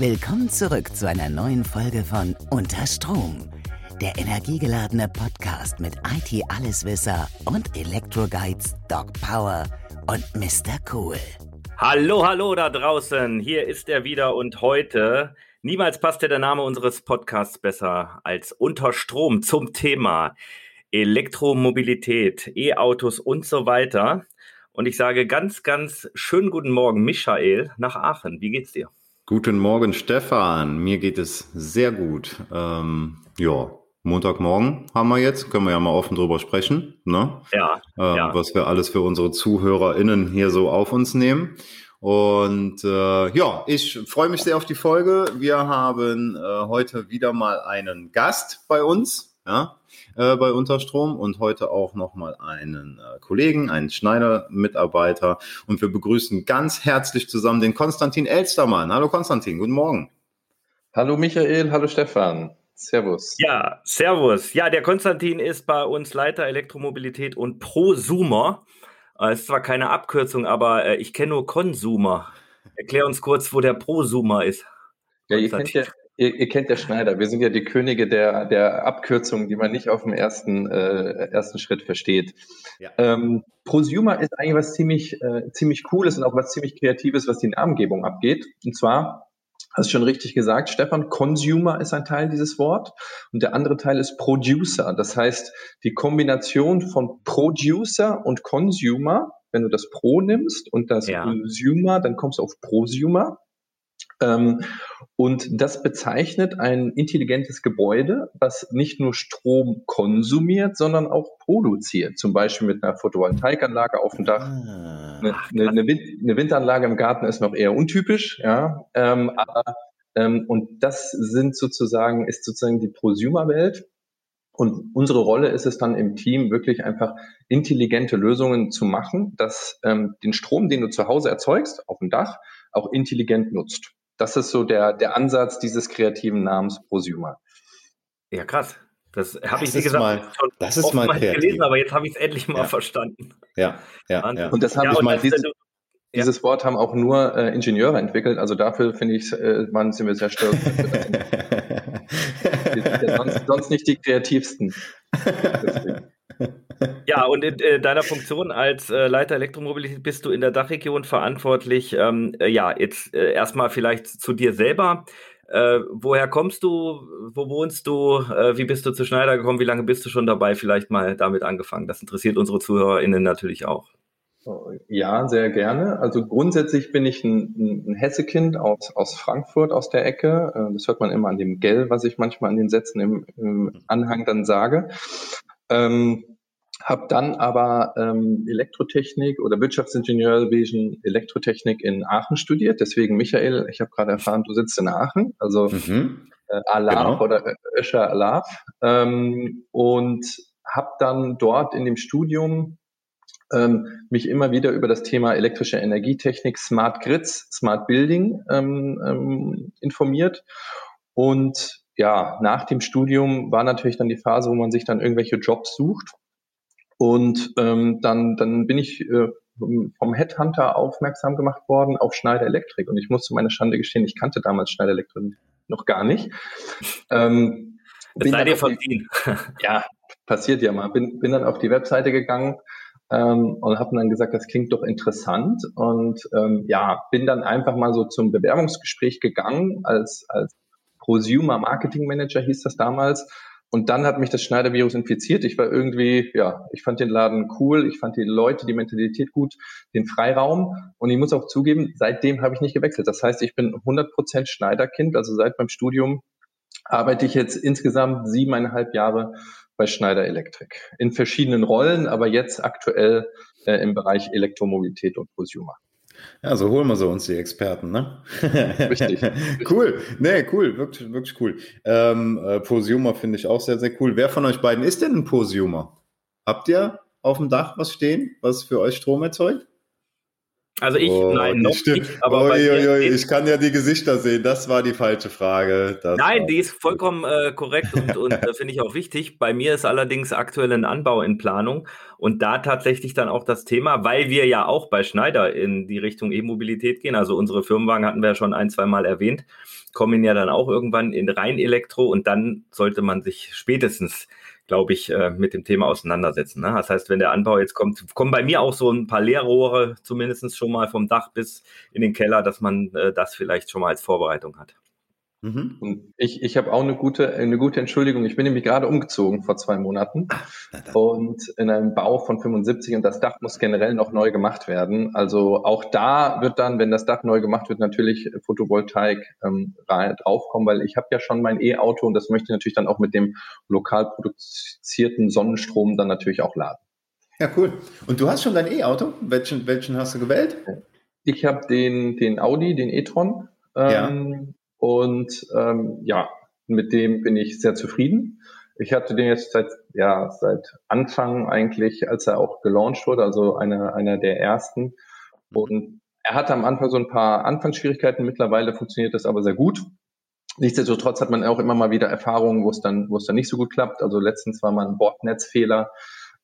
Willkommen zurück zu einer neuen Folge von Unter Strom, der energiegeladene Podcast mit IT-Alleswisser und Elektro-Guides Doc Power und Mr. Cool. Hallo, hallo da draußen. Hier ist er wieder und heute niemals passte der Name unseres Podcasts besser als Unter Strom zum Thema Elektromobilität, E-Autos und so weiter. Und ich sage ganz, ganz schönen guten Morgen, Michael, nach Aachen. Wie geht's dir? Guten Morgen, Stefan. Mir geht es sehr gut. Ähm, ja, Montagmorgen haben wir jetzt, können wir ja mal offen drüber sprechen, ne? Ja, äh, ja. Was wir alles für unsere ZuhörerInnen hier so auf uns nehmen. Und äh, ja, ich freue mich sehr auf die Folge. Wir haben äh, heute wieder mal einen Gast bei uns, ja, äh, bei Unterstrom und heute auch nochmal einen äh, Kollegen, einen Schneider-Mitarbeiter. Und wir begrüßen ganz herzlich zusammen den Konstantin Elstermann. Hallo Konstantin, guten Morgen. Hallo Michael, hallo Stefan. Servus. Ja, Servus. Ja, der Konstantin ist bei uns Leiter Elektromobilität und Prosumer. Äh, ist zwar keine Abkürzung, aber äh, ich kenne nur Consumer. Erklär uns kurz, wo der Prosumer ist. Ja, ihr kennt ja, ihr, ihr kennt ja Schneider. Wir sind ja die Könige der, der Abkürzungen, die man nicht auf dem ersten, äh, ersten Schritt versteht. Ja. Ähm, Prosumer ist eigentlich was ziemlich, äh, ziemlich Cooles und auch was ziemlich Kreatives, was die Namengebung abgeht. Und zwar Hast schon richtig gesagt, Stefan. Consumer ist ein Teil dieses Wort und der andere Teil ist Producer. Das heißt, die Kombination von Producer und Consumer, wenn du das Pro nimmst und das Ja. Consumer, dann kommst du auf Prosumer. Ähm, und das bezeichnet ein intelligentes Gebäude, was nicht nur Strom konsumiert, sondern auch produziert. Zum Beispiel mit einer Photovoltaikanlage auf dem Dach. Ah. Eine, eine, eine, Wind, eine Windanlage im Garten ist noch eher untypisch, ja. Ähm, aber, ähm, und das sind sozusagen, ist sozusagen die Prosumer-Welt. Und unsere Rolle ist es dann im Team wirklich einfach intelligente Lösungen zu machen, dass ähm, den Strom, den du zu Hause erzeugst, auf dem Dach, auch intelligent nutzt. Das ist so der, der Ansatz dieses kreativen Namens Prosumer. Ja, krass. Das habe ich, wie gesagt, mal- schon das ist mal gelesen, aber jetzt habe ich es endlich mal Ja. verstanden. Ja, ja, ja. Und das haben Ja, ich mal das, dieses, Wort haben auch nur äh, Ingenieure entwickelt. Also dafür finde ich, äh, waren sind wir sehr stolz. Wir sind ja sonst, sonst nicht die kreativsten. Ja, und in äh, deiner Funktion als äh, Leiter Elektromobilität bist du in der Dachregion verantwortlich. Ähm, äh, ja, jetzt äh, erstmal vielleicht zu dir selber. Äh, woher kommst du? Wo wohnst du? Äh, wie bist du zu Schneider gekommen? Wie lange bist du schon dabei? Vielleicht mal damit angefangen. Das interessiert unsere ZuhörerInnen natürlich auch. Ja, sehr gerne. Also grundsätzlich bin ich ein, ein Hessekind aus, aus Frankfurt, aus der Ecke. Das hört man immer an dem Gell, was ich manchmal an den Sätzen im, im Anhang dann sage. Ähm, habe dann aber ähm, Elektrotechnik oder Wirtschaftsingenieurwesen Elektrotechnik in Aachen studiert. Deswegen, Michael, ich habe gerade erfahren, du sitzt in Aachen. Also Mhm. äh, Alarv Genau. oder Ö- Öscher Alarv ähm, und habe dann dort in dem Studium ähm, mich immer wieder über das Thema elektrische Energietechnik, Smart Grids, Smart Building ähm, ähm, informiert und ja, nach dem Studium war natürlich dann die Phase, wo man sich dann irgendwelche Jobs sucht. Und ähm, dann, dann bin ich äh, vom Headhunter aufmerksam gemacht worden auf Schneider Elektrik. Und ich muss zu meiner Schande gestehen, ich kannte damals Schneider Elektrik noch gar nicht. Ähm, bin sei dir die- verziehen. ja, passiert ja mal. Bin, bin dann auf die Webseite gegangen ähm, und habe dann gesagt, das klingt doch interessant. Und ähm, ja, bin dann einfach mal so zum Bewerbungsgespräch gegangen als, als Prosumer Marketing Manager hieß das damals. Und dann hat mich das Schneider-Virus infiziert. Ich war irgendwie, ja, ich fand den Laden cool, ich fand die Leute, die Mentalität gut, den Freiraum. Und ich muss auch zugeben, seitdem habe ich nicht gewechselt. Das heißt, ich bin 100% Schneider-Kind. Also seit meinem Studium arbeite ich jetzt insgesamt siebeneinhalb Jahre bei Schneider Electric. In verschiedenen Rollen, aber jetzt aktuell äh, im Bereich Elektromobilität und Prosumer. Ja, so holen wir so uns die Experten, ne? Richtig. cool. Nee, cool. Wirklich, wirklich cool. Ähm, äh, Prosumer finde ich auch sehr, sehr cool. Wer von euch beiden ist denn ein Prosumer? Habt ihr auf dem Dach was stehen, was für euch Strom erzeugt? Also ich, oh, nein, noch stimmt. nicht. Aber oi, oi, oi, ich kann ja die Gesichter sehen. Das war die falsche Frage. Das nein, die ist vollkommen äh, korrekt und, und äh, finde ich auch wichtig. Bei mir ist allerdings aktuell ein Anbau in Planung und da tatsächlich dann auch das Thema, weil wir ja auch bei Schneider in die Richtung E-Mobilität gehen. Also unsere Firmenwagen hatten wir ja schon ein, zwei Mal erwähnt, kommen ja dann auch irgendwann in rein Elektro und dann sollte man sich spätestens glaube ich, äh, mit dem Thema auseinandersetzen. Ne? Das heißt, wenn der Anbau jetzt kommt, kommen bei mir auch so ein paar Leerrohre zumindest schon mal vom Dach bis in den Keller, dass man äh, das vielleicht schon mal als Vorbereitung hat. Mhm. Ich, ich habe auch eine gute, eine gute Entschuldigung. Ich bin nämlich gerade umgezogen vor zwei Monaten ah, und in einem Bau von 75 und das Dach muss generell noch neu gemacht werden. Also auch da wird dann, wenn das Dach neu gemacht wird, natürlich Photovoltaik ähm, draufkommen, weil ich habe ja schon mein E-Auto und das möchte ich natürlich dann auch mit dem lokal produzierten Sonnenstrom dann natürlich auch laden. Ja, cool. Und du hast schon dein E-Auto? Welchen, welchen hast du gewählt? Ich habe den, den Audi, den e-tron. Ähm, ja und ähm, ja, mit dem bin ich sehr zufrieden. Ich hatte den jetzt seit, ja, seit Anfang eigentlich, als er auch gelauncht wurde, also einer, einer der ersten. Und er hatte am Anfang so ein paar Anfangsschwierigkeiten. Mittlerweile funktioniert das aber sehr gut. Nichtsdestotrotz hat man auch immer mal wieder Erfahrungen, wo es dann, wo es dann nicht so gut klappt. Also letztens war mal ein Bordnetzfehler.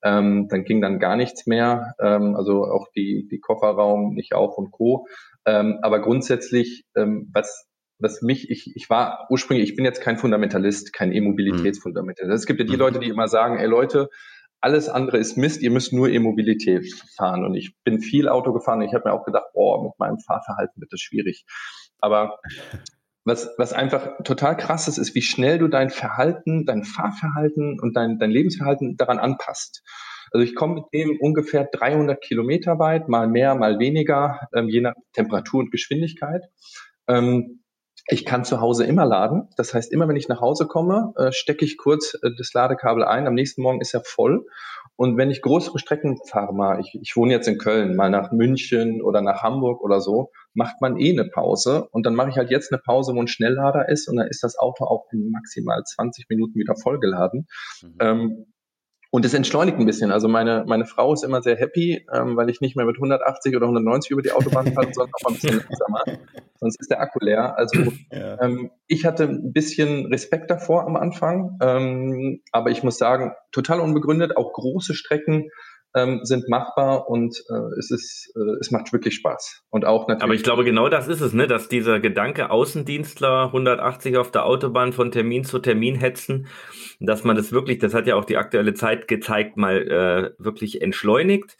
Ähm, dann ging dann gar nichts mehr. Ähm, also auch die, die Kofferraum nicht auf und Co. Ähm, aber grundsätzlich, ähm, was was mich, ich, ich war ursprünglich, ich bin jetzt kein Fundamentalist, kein E-Mobilitätsfundamentalist. Es gibt ja die mhm. Leute, die immer sagen, ey Leute, alles andere ist Mist, ihr müsst nur E-Mobilität fahren. Und ich bin viel Auto gefahren und ich habe mir auch gedacht, boah, mit meinem Fahrverhalten wird das schwierig. Aber was, was einfach total krass ist, ist, wie schnell du dein Verhalten, dein Fahrverhalten und dein, dein Lebensverhalten daran anpasst. Also ich komme mit dem ungefähr 300 Kilometer weit, mal mehr, mal weniger, ähm, je nach Temperatur und Geschwindigkeit. Ähm, ich kann zu Hause immer laden. Das heißt, immer wenn ich nach Hause komme, äh, stecke ich kurz äh, das Ladekabel ein. Am nächsten Morgen ist er voll. Und wenn ich größere Strecken fahre, mal, ich, ich wohne jetzt in Köln, mal nach München oder nach Hamburg oder so, macht man eh eine Pause. Und dann mache ich halt jetzt eine Pause, wo ein Schnelllader ist. Und dann ist das Auto auch in maximal 20 Minuten wieder vollgeladen. Mhm. Ähm, und es entschleunigt ein bisschen. Also meine, meine Frau ist immer sehr happy, ähm, weil ich nicht mehr mit 180 oder 190 über die Autobahn fahre, sondern auch ein bisschen langsamer. Sonst ist der Akku leer. Also ja. ähm, ich hatte ein bisschen Respekt davor am Anfang, ähm, aber ich muss sagen, total unbegründet. Auch große Strecken ähm, sind machbar und äh, es ist, äh, es macht wirklich Spaß. Und auch natürlich. Aber ich glaube, genau das ist es, ne, dass dieser Gedanke Außendienstler 180 auf der Autobahn von Termin zu Termin hetzen, dass man das wirklich, das hat ja auch die aktuelle Zeit gezeigt, mal äh, wirklich entschleunigt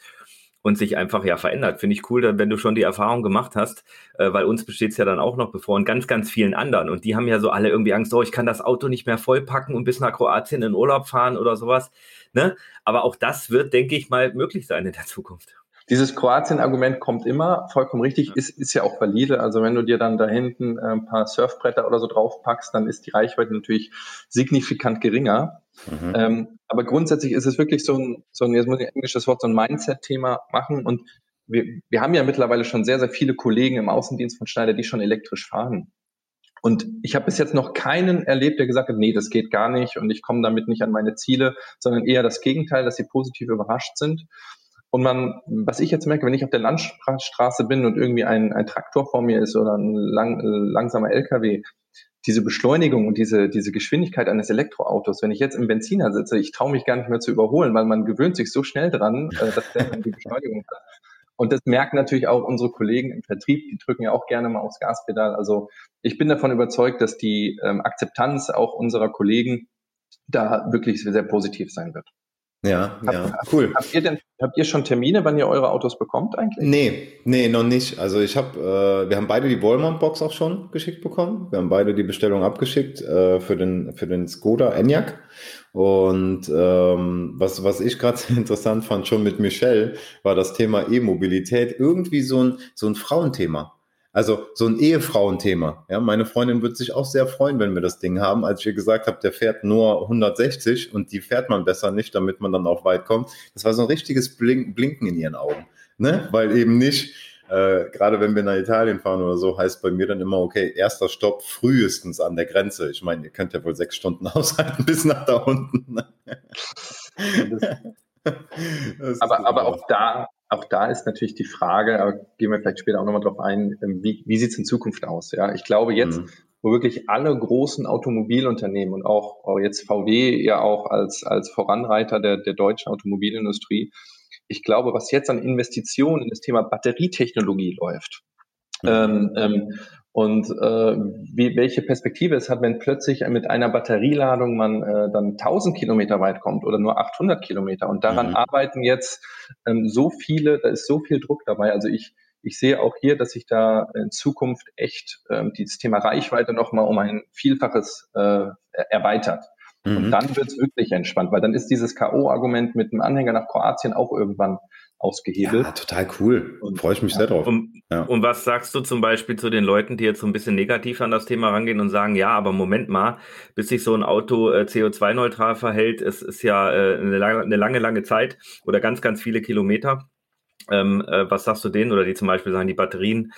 und sich einfach ja verändert. Finde ich cool, wenn du schon die Erfahrung gemacht hast, äh, weil uns besteht es ja dann auch noch bevor und ganz, ganz vielen anderen. Und die haben ja so alle irgendwie Angst, oh, ich kann das Auto nicht mehr vollpacken und bis nach Kroatien in Urlaub fahren oder sowas. Ne? Aber auch das wird, denke ich mal, möglich sein in der Zukunft. Dieses Kroatien-Argument kommt immer, vollkommen richtig, ist, ist ja auch valide. Also wenn du dir dann da hinten äh, ein paar Surfbretter oder so draufpackst, dann ist die Reichweite natürlich signifikant geringer. Mhm. Ähm, aber grundsätzlich ist es wirklich so ein, so ein jetzt muss ich ein englisches Wort, so ein Mindset-Thema machen. Und wir, wir haben ja mittlerweile schon sehr, sehr viele Kollegen im Außendienst von Schneider, die schon elektrisch fahren. Und ich habe bis jetzt noch keinen erlebt, der gesagt hat, nee, das geht gar nicht und ich komme damit nicht an meine Ziele, sondern eher das Gegenteil, dass sie positiv überrascht sind. Und man, was ich jetzt merke, wenn ich auf der Landstraße bin und irgendwie ein, ein Traktor vor mir ist oder ein lang, langsamer LKW, diese Beschleunigung und diese, diese Geschwindigkeit eines Elektroautos, wenn ich jetzt im Benziner sitze, ich traue mich gar nicht mehr zu überholen, weil man gewöhnt sich so schnell dran, äh, dass der die Beschleunigung hat. Und das merken natürlich auch unsere Kollegen im Vertrieb, die drücken ja auch gerne mal aufs Gaspedal. Also ich bin davon überzeugt, dass die ähm, Akzeptanz auch unserer Kollegen da wirklich sehr, sehr positiv sein wird. Ja, hab, ja, cool. Habt ihr denn, habt ihr schon Termine, wann ihr eure Autos bekommt eigentlich? Nee, nee, noch nicht. Also ich habe, äh, wir haben beide die Wallmont-Box auch schon geschickt bekommen. Wir haben beide die Bestellung abgeschickt äh, für den für den Skoda Enyaq. Und ähm, was was ich gerade interessant fand, schon mit Michelle, war das Thema E-Mobilität irgendwie so ein so ein Frauenthema. Also so ein Ehefrauenthema. Ja, meine Freundin wird sich auch sehr freuen, wenn wir das Ding haben. Als ich ihr gesagt habe, der fährt nur 160 und die fährt man besser nicht, damit man dann auch weit kommt. Das war so ein richtiges Blink Blinken in ihren Augen. Ne? Weil eben nicht, äh, gerade wenn wir nach Italien fahren oder so, heißt bei mir dann immer, okay, erster Stopp frühestens an der Grenze. Ich meine, ihr könnt ja wohl sechs Stunden aushalten bis nach da unten. aber, aber auch da, auch da ist natürlich die Frage, aber gehen wir vielleicht später auch nochmal drauf ein, ähm, wie, wie sieht es in Zukunft aus? Ja, ich glaube jetzt, mhm. wo wirklich alle großen Automobilunternehmen und auch, auch jetzt VW ja auch als, als Voranreiter der, der deutschen Automobilindustrie, ich glaube, was jetzt an Investitionen in das Thema Batterietechnologie läuft, mhm. ähm, ähm, und äh, wie, welche Perspektive es hat, wenn plötzlich mit einer Batterieladung man äh, dann 1000 Kilometer weit kommt oder nur 800 Kilometer. Und daran mhm. arbeiten jetzt ähm, so viele, da ist so viel Druck dabei. Also ich, ich sehe auch hier, dass sich da in Zukunft echt ähm, dieses Thema Reichweite nochmal um ein Vielfaches äh, erweitert. Mhm. Und dann wird es wirklich entspannt, weil dann ist dieses K.O.-Argument mit dem Anhänger nach Kroatien auch irgendwann ausgehebelt. Ja, total cool. Und, Freue ich mich ja. sehr drauf. Und, ja. und, was sagst du zum Beispiel zu den Leuten, die jetzt so ein bisschen negativ an das Thema rangehen und sagen, ja, aber Moment mal, bis sich so ein Auto äh, CO2-neutral verhält, es ist ja äh, eine, lange, eine lange, lange Zeit oder ganz, ganz viele Kilometer. Ähm, äh, was sagst du denen? Oder die zum Beispiel sagen, die Batterien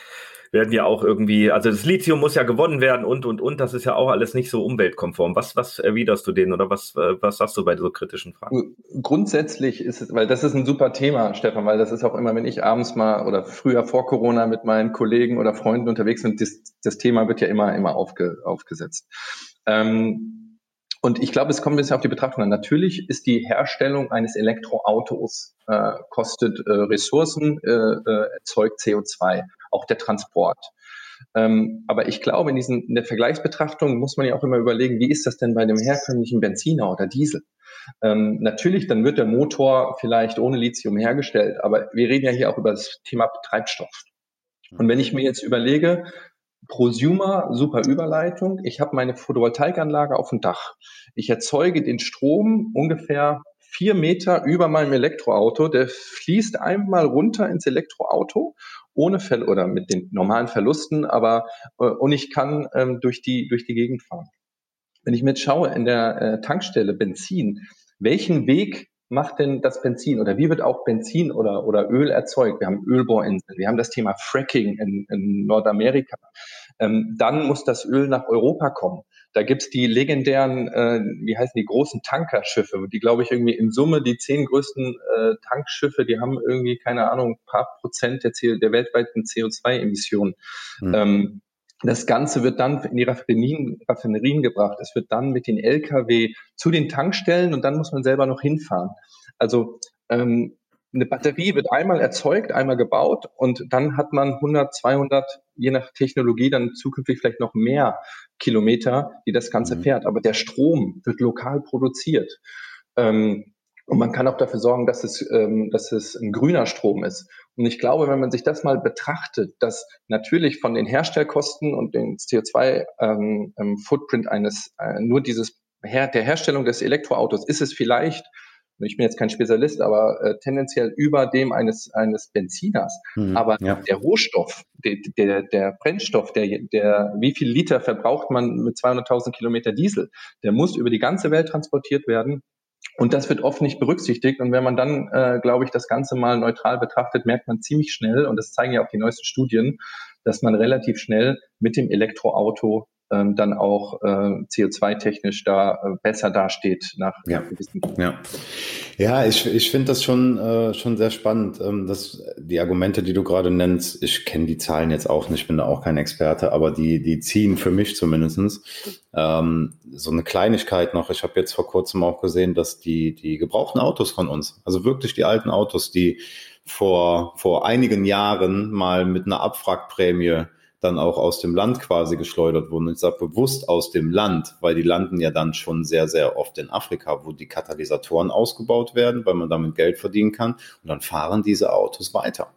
werden ja auch irgendwie, also das Lithium muss ja gewonnen werden und, und, und, das ist ja auch alles nicht so umweltkonform. Was, was erwiderst du denen oder was, äh, was sagst du bei so kritischen Fragen? Grundsätzlich ist es, weil das ist ein super Thema, Stefan, weil das ist auch immer, wenn ich abends mal oder früher vor Corona mit meinen Kollegen oder Freunden unterwegs bin, das, das Thema wird ja immer, immer aufge, aufgesetzt. Ähm, und ich glaube, es kommt ein bisschen auf die Betrachtung an. Natürlich ist die Herstellung eines Elektroautos äh, kostet äh, Ressourcen, äh, äh, erzeugt CO2, auch der Transport. Ähm, aber ich glaube, in, diesen, in der Vergleichsbetrachtung muss man ja auch immer überlegen, wie ist das denn bei dem herkömmlichen Benziner oder Diesel? Ähm, natürlich, dann wird der Motor vielleicht ohne Lithium hergestellt, aber wir reden ja hier auch über das Thema Treibstoff. Und wenn ich mir jetzt überlege, Prosumer, super Überleitung. Ich habe meine Photovoltaikanlage auf dem Dach. Ich erzeuge den Strom ungefähr vier Meter über meinem Elektroauto. Der fließt einmal runter ins Elektroauto ohne Fell oder mit den normalen Verlusten, aber äh, und ich kann ähm, durch die durch die Gegend fahren. Wenn ich mir jetzt schaue in der äh, Tankstelle Benzin, welchen Weg macht denn das Benzin oder wie wird auch Benzin oder, oder Öl erzeugt? Wir haben Ölbohrinseln, wir haben das Thema Fracking in, in Nordamerika. Ähm, dann muss das Öl nach Europa kommen. Da gibt's die legendären, äh, wie heißen die, großen Tankerschiffe, die, glaube ich, irgendwie in Summe die zehn größten äh, Tankschiffe, die haben irgendwie, keine Ahnung, paar Prozent der, der weltweiten CO2-Emissionen. Mhm. Ähm, das Ganze wird dann in die Raffinerien, Raffinerien gebracht. Es wird dann mit den Lkw zu den Tankstellen und dann muss man selber noch hinfahren. Also ähm, eine Batterie wird einmal erzeugt, einmal gebaut und dann hat man 100, 200, je nach Technologie dann zukünftig vielleicht noch mehr Kilometer, die das Ganze mhm. fährt. Aber der Strom wird lokal produziert. Ähm, und man kann auch dafür sorgen, dass es, ähm, dass es ein grüner Strom ist. Und ich glaube, wenn man sich das mal betrachtet, dass natürlich von den Herstellkosten und dem CO2-Footprint ähm, ähm eines äh, nur dieses Her der Herstellung des Elektroautos ist es vielleicht ich bin jetzt kein Spezialist, aber äh, tendenziell über dem eines, eines Benziners. Mhm, aber ja. der Rohstoff, der, der, der Brennstoff, der, der, wie viel Liter verbraucht man mit 200.000 Kilometer Diesel, der muss über die ganze Welt transportiert werden. Und das wird oft nicht berücksichtigt. Und wenn man dann, äh, glaube ich, das Ganze mal neutral betrachtet, merkt man ziemlich schnell, und das zeigen ja auch die neuesten Studien, dass man relativ schnell mit dem Elektroauto ähm, dann auch äh, CO2-technisch da äh, besser dasteht nach ja. gewissen Ja, ja ich, ich finde das schon, äh, schon sehr spannend. Ähm, dass die Argumente, die du gerade nennst, ich kenne die Zahlen jetzt auch nicht, bin da auch kein Experte, aber die, die ziehen für mich zumindestens ähm, so eine Kleinigkeit noch. Ich habe jetzt vor kurzem auch gesehen, dass die, die gebrauchten Autos von uns, also wirklich die alten Autos, die vor, vor einigen Jahren mal mit einer Abwrackprämie dann auch aus dem Land quasi geschleudert wurden. Ich sage bewusst aus dem Land, weil die landen ja dann schon sehr, sehr oft in Afrika, wo die Katalysatoren ausgebaut werden, weil man damit Geld verdienen kann. Und dann fahren diese Autos weiter.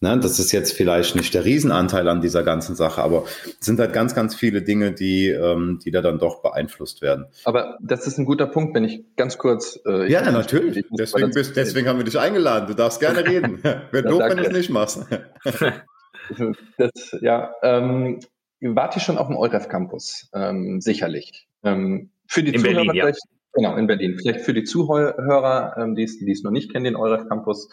Ne, das ist jetzt vielleicht nicht der Riesenanteil an dieser ganzen Sache, aber es sind halt ganz, ganz viele Dinge, die, ähm, die da dann doch beeinflusst werden. Aber das ist ein guter Punkt, wenn ich ganz kurz. Äh, ja, natürlich. Deswegen, bist, deswegen haben wir dich eingeladen. Du darfst gerne reden. Wäre doof, wenn du es nicht machst. Das, ja, ähm, wart ihr schon auf dem EUREF Campus? Ähm, sicherlich. Ähm, für die in Zuhörer Berlin, vielleicht, ja. genau, in Berlin. Vielleicht für die Zuhörer, ähm, die es noch nicht kennen, den EUREF Campus.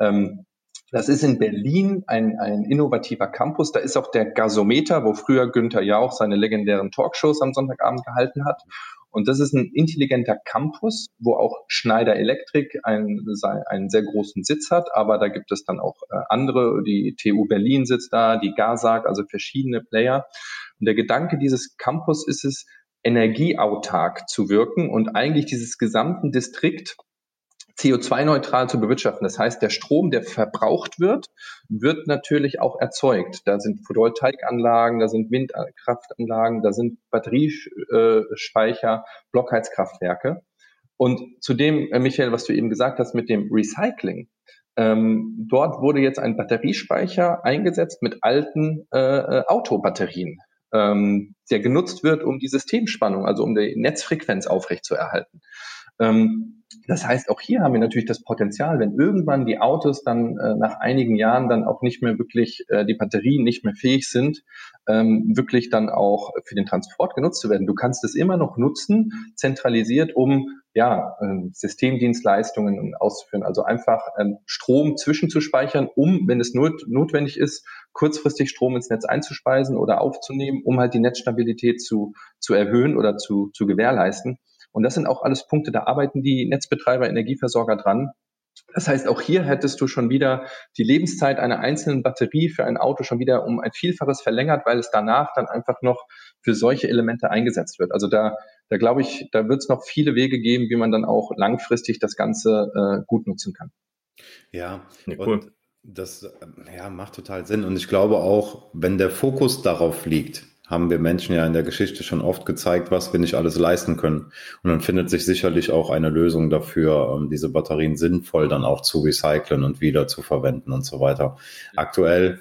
Ähm, das ist in Berlin ein, ein innovativer Campus. Da ist auch der Gasometer, wo früher Günther Jauch seine legendären Talkshows am Sonntagabend gehalten hat. Und das ist ein intelligenter Campus, wo auch Schneider Electric einen, einen sehr großen Sitz hat, aber da gibt es dann auch äh, andere, die TU Berlin sitzt da, die GASAG, also verschiedene Player. Und der Gedanke dieses Campus ist es, energieautark zu wirken. Und eigentlich dieses gesamten Distrikt CO2-neutral zu bewirtschaften. Das heißt, der Strom, der verbraucht wird, wird natürlich auch erzeugt. Da sind Photovoltaikanlagen, da sind Windkraftanlagen, da sind Batteriespeicher, Blockheizkraftwerke. Und zudem, äh, Michael, was du eben gesagt hast mit dem Recycling, ähm, dort wurde jetzt ein Batteriespeicher eingesetzt mit alten äh, äh Autobatterien, ähm, der genutzt wird, um die Systemspannung, also um die Netzfrequenz aufrechtzuerhalten. Ähm, das heißt, auch hier haben wir natürlich das Potenzial, wenn irgendwann die Autos dann äh, nach einigen Jahren dann auch nicht mehr wirklich, äh, die Batterien nicht mehr fähig sind, ähm, wirklich dann auch für den Transport genutzt zu werden. Du kannst es immer noch nutzen, zentralisiert, um ja, äh, Systemdienstleistungen auszuführen. Also einfach ähm, Strom zwischenzuspeichern, um, wenn es not notwendig ist, kurzfristig Strom ins Netz einzuspeisen oder aufzunehmen, um halt die Netzstabilität zu, zu erhöhen oder zu, zu gewährleisten. Und das sind auch alles Punkte, da arbeiten die Netzbetreiber, Energieversorger dran. Das heißt, auch hier hättest du schon wieder die Lebenszeit einer einzelnen Batterie für ein Auto schon wieder um ein Vielfaches verlängert, weil es danach dann einfach noch für solche Elemente eingesetzt wird. Also da, da glaube ich, da wird es noch viele Wege geben, wie man dann auch langfristig das Ganze äh, gut nutzen kann. Ja, ja cool. das ja, macht total Sinn. Und ich glaube auch, wenn der Fokus darauf liegt, haben wir Menschen ja in der Geschichte schon oft gezeigt, was wir nicht alles leisten können. Und dann findet sich sicherlich auch eine Lösung dafür, um diese Batterien sinnvoll dann auch zu recyceln und wieder zu verwenden und so weiter. Aktuell,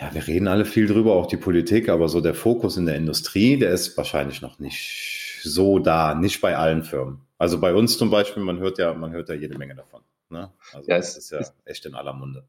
ja, wir reden alle viel drüber, auch die Politik, aber so der Fokus in der Industrie, der ist wahrscheinlich noch nicht so da, nicht bei allen Firmen. Also bei uns zum Beispiel, man hört ja, man hört ja jede Menge davon. Ne? Also ja, das ist ja echt in aller Munde.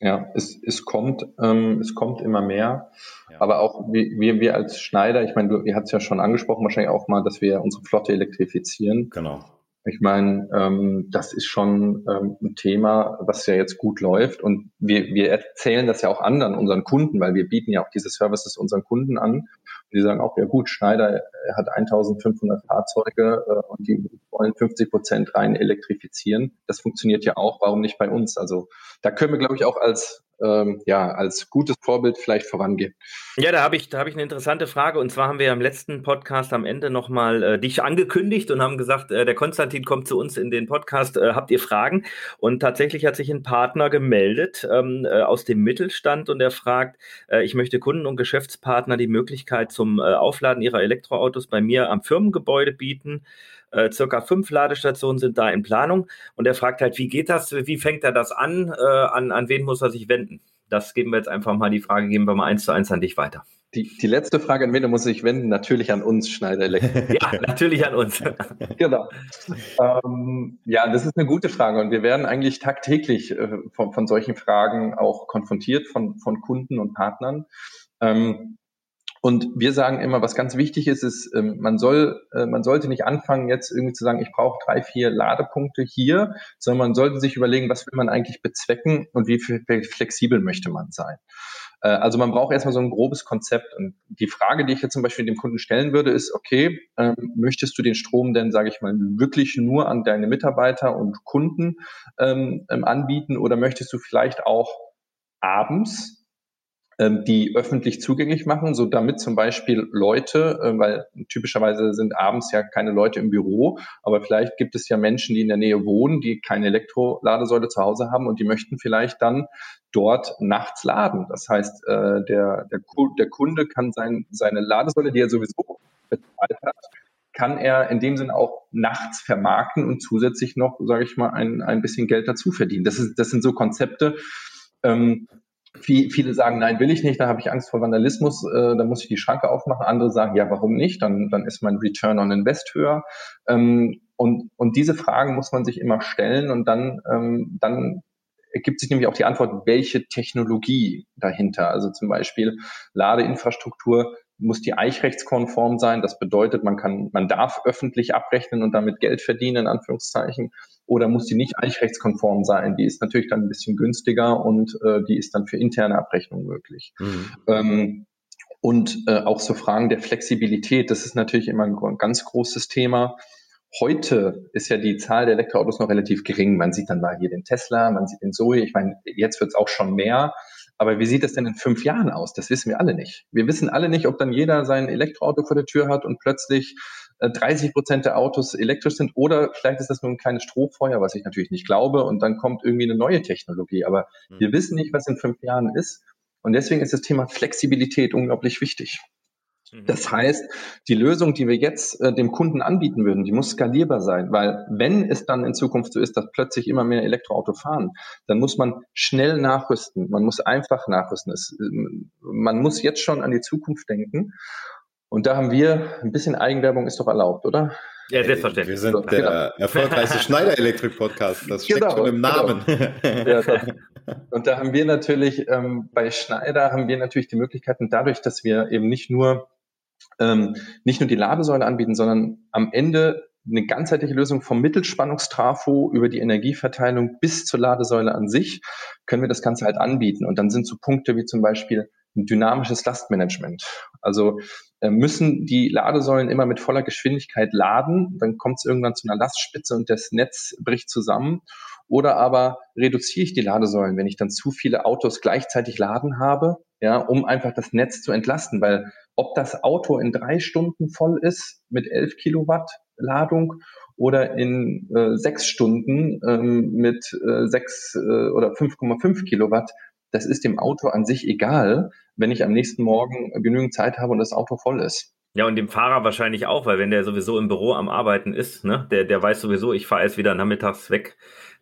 Ja, es, es kommt, ähm, es kommt immer mehr. Ja. Aber auch wir, wir als Schneider, ich meine, du, ihr habt es ja schon angesprochen, wahrscheinlich auch mal, dass wir unsere Flotte elektrifizieren. Genau. Ich meine, ähm, das ist schon ähm, ein Thema, was ja jetzt gut läuft. Und wir, wir erzählen das ja auch anderen, unseren Kunden, weil wir bieten ja auch diese Services unseren Kunden an. Die sagen auch, ja gut, Schneider hat 1500 Fahrzeuge äh, und die wollen 50 Prozent rein elektrifizieren. Das funktioniert ja auch. Warum nicht bei uns? Also da können wir, glaube ich, auch als ähm, ja, als gutes Vorbild vielleicht vorangehen. Ja, da habe ich, da habe ich eine interessante Frage. Und zwar haben wir im letzten Podcast am Ende nochmal äh, dich angekündigt und haben gesagt, äh, der Konstantin kommt zu uns in den Podcast. Äh, habt ihr Fragen? Und tatsächlich hat sich ein Partner gemeldet ähm, äh, aus dem Mittelstand und er fragt, äh, ich möchte Kunden und Geschäftspartner die Möglichkeit zum äh, Aufladen ihrer Elektroautos bei mir am Firmengebäude bieten. Äh, circa fünf Ladestationen sind da in Planung. Und er fragt halt, wie geht das? Wie fängt er das an? Äh, an, an wen muss er sich wenden? Das geben wir jetzt einfach mal die Frage, geben wir mal eins zu eins an dich weiter. Die, die letzte Frage, an wen muss ich wenden? Natürlich an uns, Schneider Electric. ja, natürlich an uns. genau. Ähm, ja, das ist eine gute Frage und wir werden eigentlich tagtäglich äh, von, von solchen Fragen auch konfrontiert von, von Kunden und Partnern. Ähm, und wir sagen immer, was ganz wichtig ist, ist, ähm, man soll, äh, man sollte nicht anfangen, jetzt irgendwie zu sagen, ich brauche drei, vier Ladepunkte hier, sondern man sollte sich überlegen, was will man eigentlich bezwecken und wie flexibel möchte man sein. Äh, also man braucht erstmal so ein grobes Konzept. Und die Frage, die ich jetzt zum Beispiel dem Kunden stellen würde, ist, okay, ähm, möchtest du den Strom denn, sage ich mal, wirklich nur an deine Mitarbeiter und Kunden ähm, anbieten oder möchtest du vielleicht auch abends die öffentlich zugänglich machen, so damit zum Beispiel Leute, äh, weil typischerweise sind abends ja keine Leute im Büro, aber vielleicht gibt es ja Menschen, die in der Nähe wohnen, die keine Elektroladesäule zu Hause haben und die möchten vielleicht dann dort nachts laden. Das heißt, äh, der, der, der Kunde kann sein, seine Ladesäule, die er sowieso bezahlt hat, kann er in dem Sinne auch nachts vermarkten und zusätzlich noch, sage ich mal, ein, ein bisschen Geld dazu verdienen. Das, ist, das sind so Konzepte, ähm, viele sagen, nein, will ich nicht, da habe ich Angst vor Vandalismus, äh, da muss ich die Schranke aufmachen. Andere sagen, ja, warum nicht? Dann, dann ist mein Return on Invest höher. Ähm, und, und diese Fragen muss man sich immer stellen und dann, ähm, dann ergibt sich nämlich auch die Antwort, welche Technologie dahinter. Also zum Beispiel Ladeinfrastruktur muss die eichrechtskonform sein. Das bedeutet, man kann, man darf öffentlich abrechnen und damit Geld verdienen, in Anführungszeichen oder muss die nicht eichrechtskonform sein? Die ist natürlich dann ein bisschen günstiger und äh, die ist dann für interne Abrechnung möglich. Mhm. Ähm, Und äh, auch so Fragen der Flexibilität, das ist natürlich immer ein ganz großes Thema. Heute ist ja die Zahl der Elektroautos noch relativ gering. Man sieht dann mal hier den Tesla, man sieht den Zoe. Ich meine, jetzt wird es auch schon mehr. Aber wie sieht es denn in fünf Jahren aus? Das wissen wir alle nicht. Wir wissen alle nicht, ob dann jeder sein Elektroauto vor der Tür hat und plötzlich 30 äh, Prozent der Autos elektrisch sind oder vielleicht ist das nur ein kleines Strohfeuer, was ich natürlich nicht glaube und dann kommt irgendwie eine neue Technologie. Aber mhm. wir wissen nicht, was in fünf Jahren ist und deswegen ist das Thema Flexibilität unglaublich wichtig. Mhm. Das heißt, die Lösung, die wir jetzt äh, dem Kunden anbieten würden, die muss skalierbar sein, weil wenn es dann in Zukunft so ist, dass plötzlich immer mehr Elektroauto fahren, dann muss man schnell nachrüsten. Man muss einfach nachrüsten. Es, ähm, man muss jetzt schon an die Zukunft denken. Und da haben wir ein bisschen Eigenwerbung ist doch erlaubt, oder? Ja, selbstverständlich. Wir sind der genau. erfolgreichste Schneider-Elektrik-Podcast. Das steckt genau, schon im genau. Namen. Genau. Ja, das, und da haben wir natürlich, ähm, bei Schneider haben wir natürlich die Möglichkeiten dadurch, dass wir eben nicht nur, ähm, nicht nur die Ladesäule anbieten, sondern am Ende eine ganzheitliche Lösung vom Mittelspannungstrafo über die Energieverteilung bis zur Ladesäule an sich, können wir das Ganze halt anbieten. Und dann sind so Punkte wie zum Beispiel ein dynamisches Lastmanagement. Also müssen die Ladesäulen immer mit voller Geschwindigkeit laden, dann kommt es irgendwann zu einer Lastspitze und das Netz bricht zusammen. Oder aber reduziere ich die Ladesäulen, wenn ich dann zu viele Autos gleichzeitig laden habe, ja, um einfach das Netz zu entlasten, weil ob das Auto in drei Stunden voll ist mit 11 Kilowatt Ladung oder in äh, sechs Stunden ähm, mit äh, sechs äh, oder 5,5 Kilowatt, das ist dem Auto an sich egal, wenn ich am nächsten Morgen genügend Zeit habe und das Auto voll ist. Ja, und dem Fahrer wahrscheinlich auch, weil wenn der sowieso im Büro am Arbeiten ist, ne, der, der weiß sowieso, ich fahre erst wieder nachmittags weg,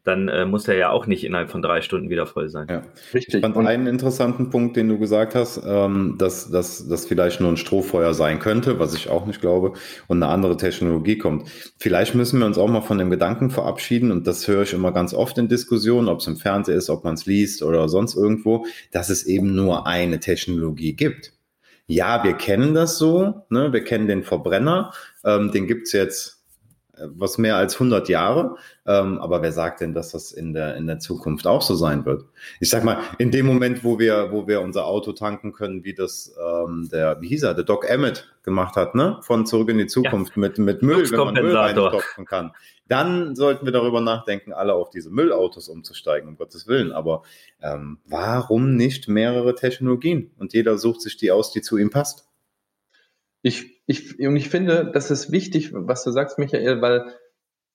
dann äh, muss er ja auch nicht innerhalb von drei Stunden wieder voll sein. Ja. Richtig. Ich fand und einen interessanten Punkt, den du gesagt hast, ähm, dass das vielleicht nur ein Strohfeuer sein könnte, was ich auch nicht glaube, und eine andere Technologie kommt. Vielleicht müssen wir uns auch mal von dem Gedanken verabschieden, und das höre ich immer ganz oft in Diskussionen, ob es im Fernsehen ist, ob man es liest oder sonst irgendwo, dass es eben nur eine Technologie gibt. Ja, wir kennen das so, ne? wir kennen den Verbrenner, ähm, den gibt's jetzt was mehr als 100 Jahre. Ähm, aber wer sagt denn, dass das in der, in der Zukunft auch so sein wird? Ich sag mal, in dem Moment, wo wir, wo wir unser Auto tanken können, wie das ähm, der, wie hieß er, der Doc Emmett gemacht hat, ne? Von Zurück in die Zukunft ja. mit, mit Müll, wenn man Müll reintopfen kann. Dann sollten wir darüber nachdenken, alle auf diese Müllautos umzusteigen, um Gottes Willen. Aber ähm, warum nicht mehrere Technologien? Und jeder sucht sich die aus, die zu ihm passt. Ich, ich, und ich finde, das ist wichtig, was du sagst, Michael, weil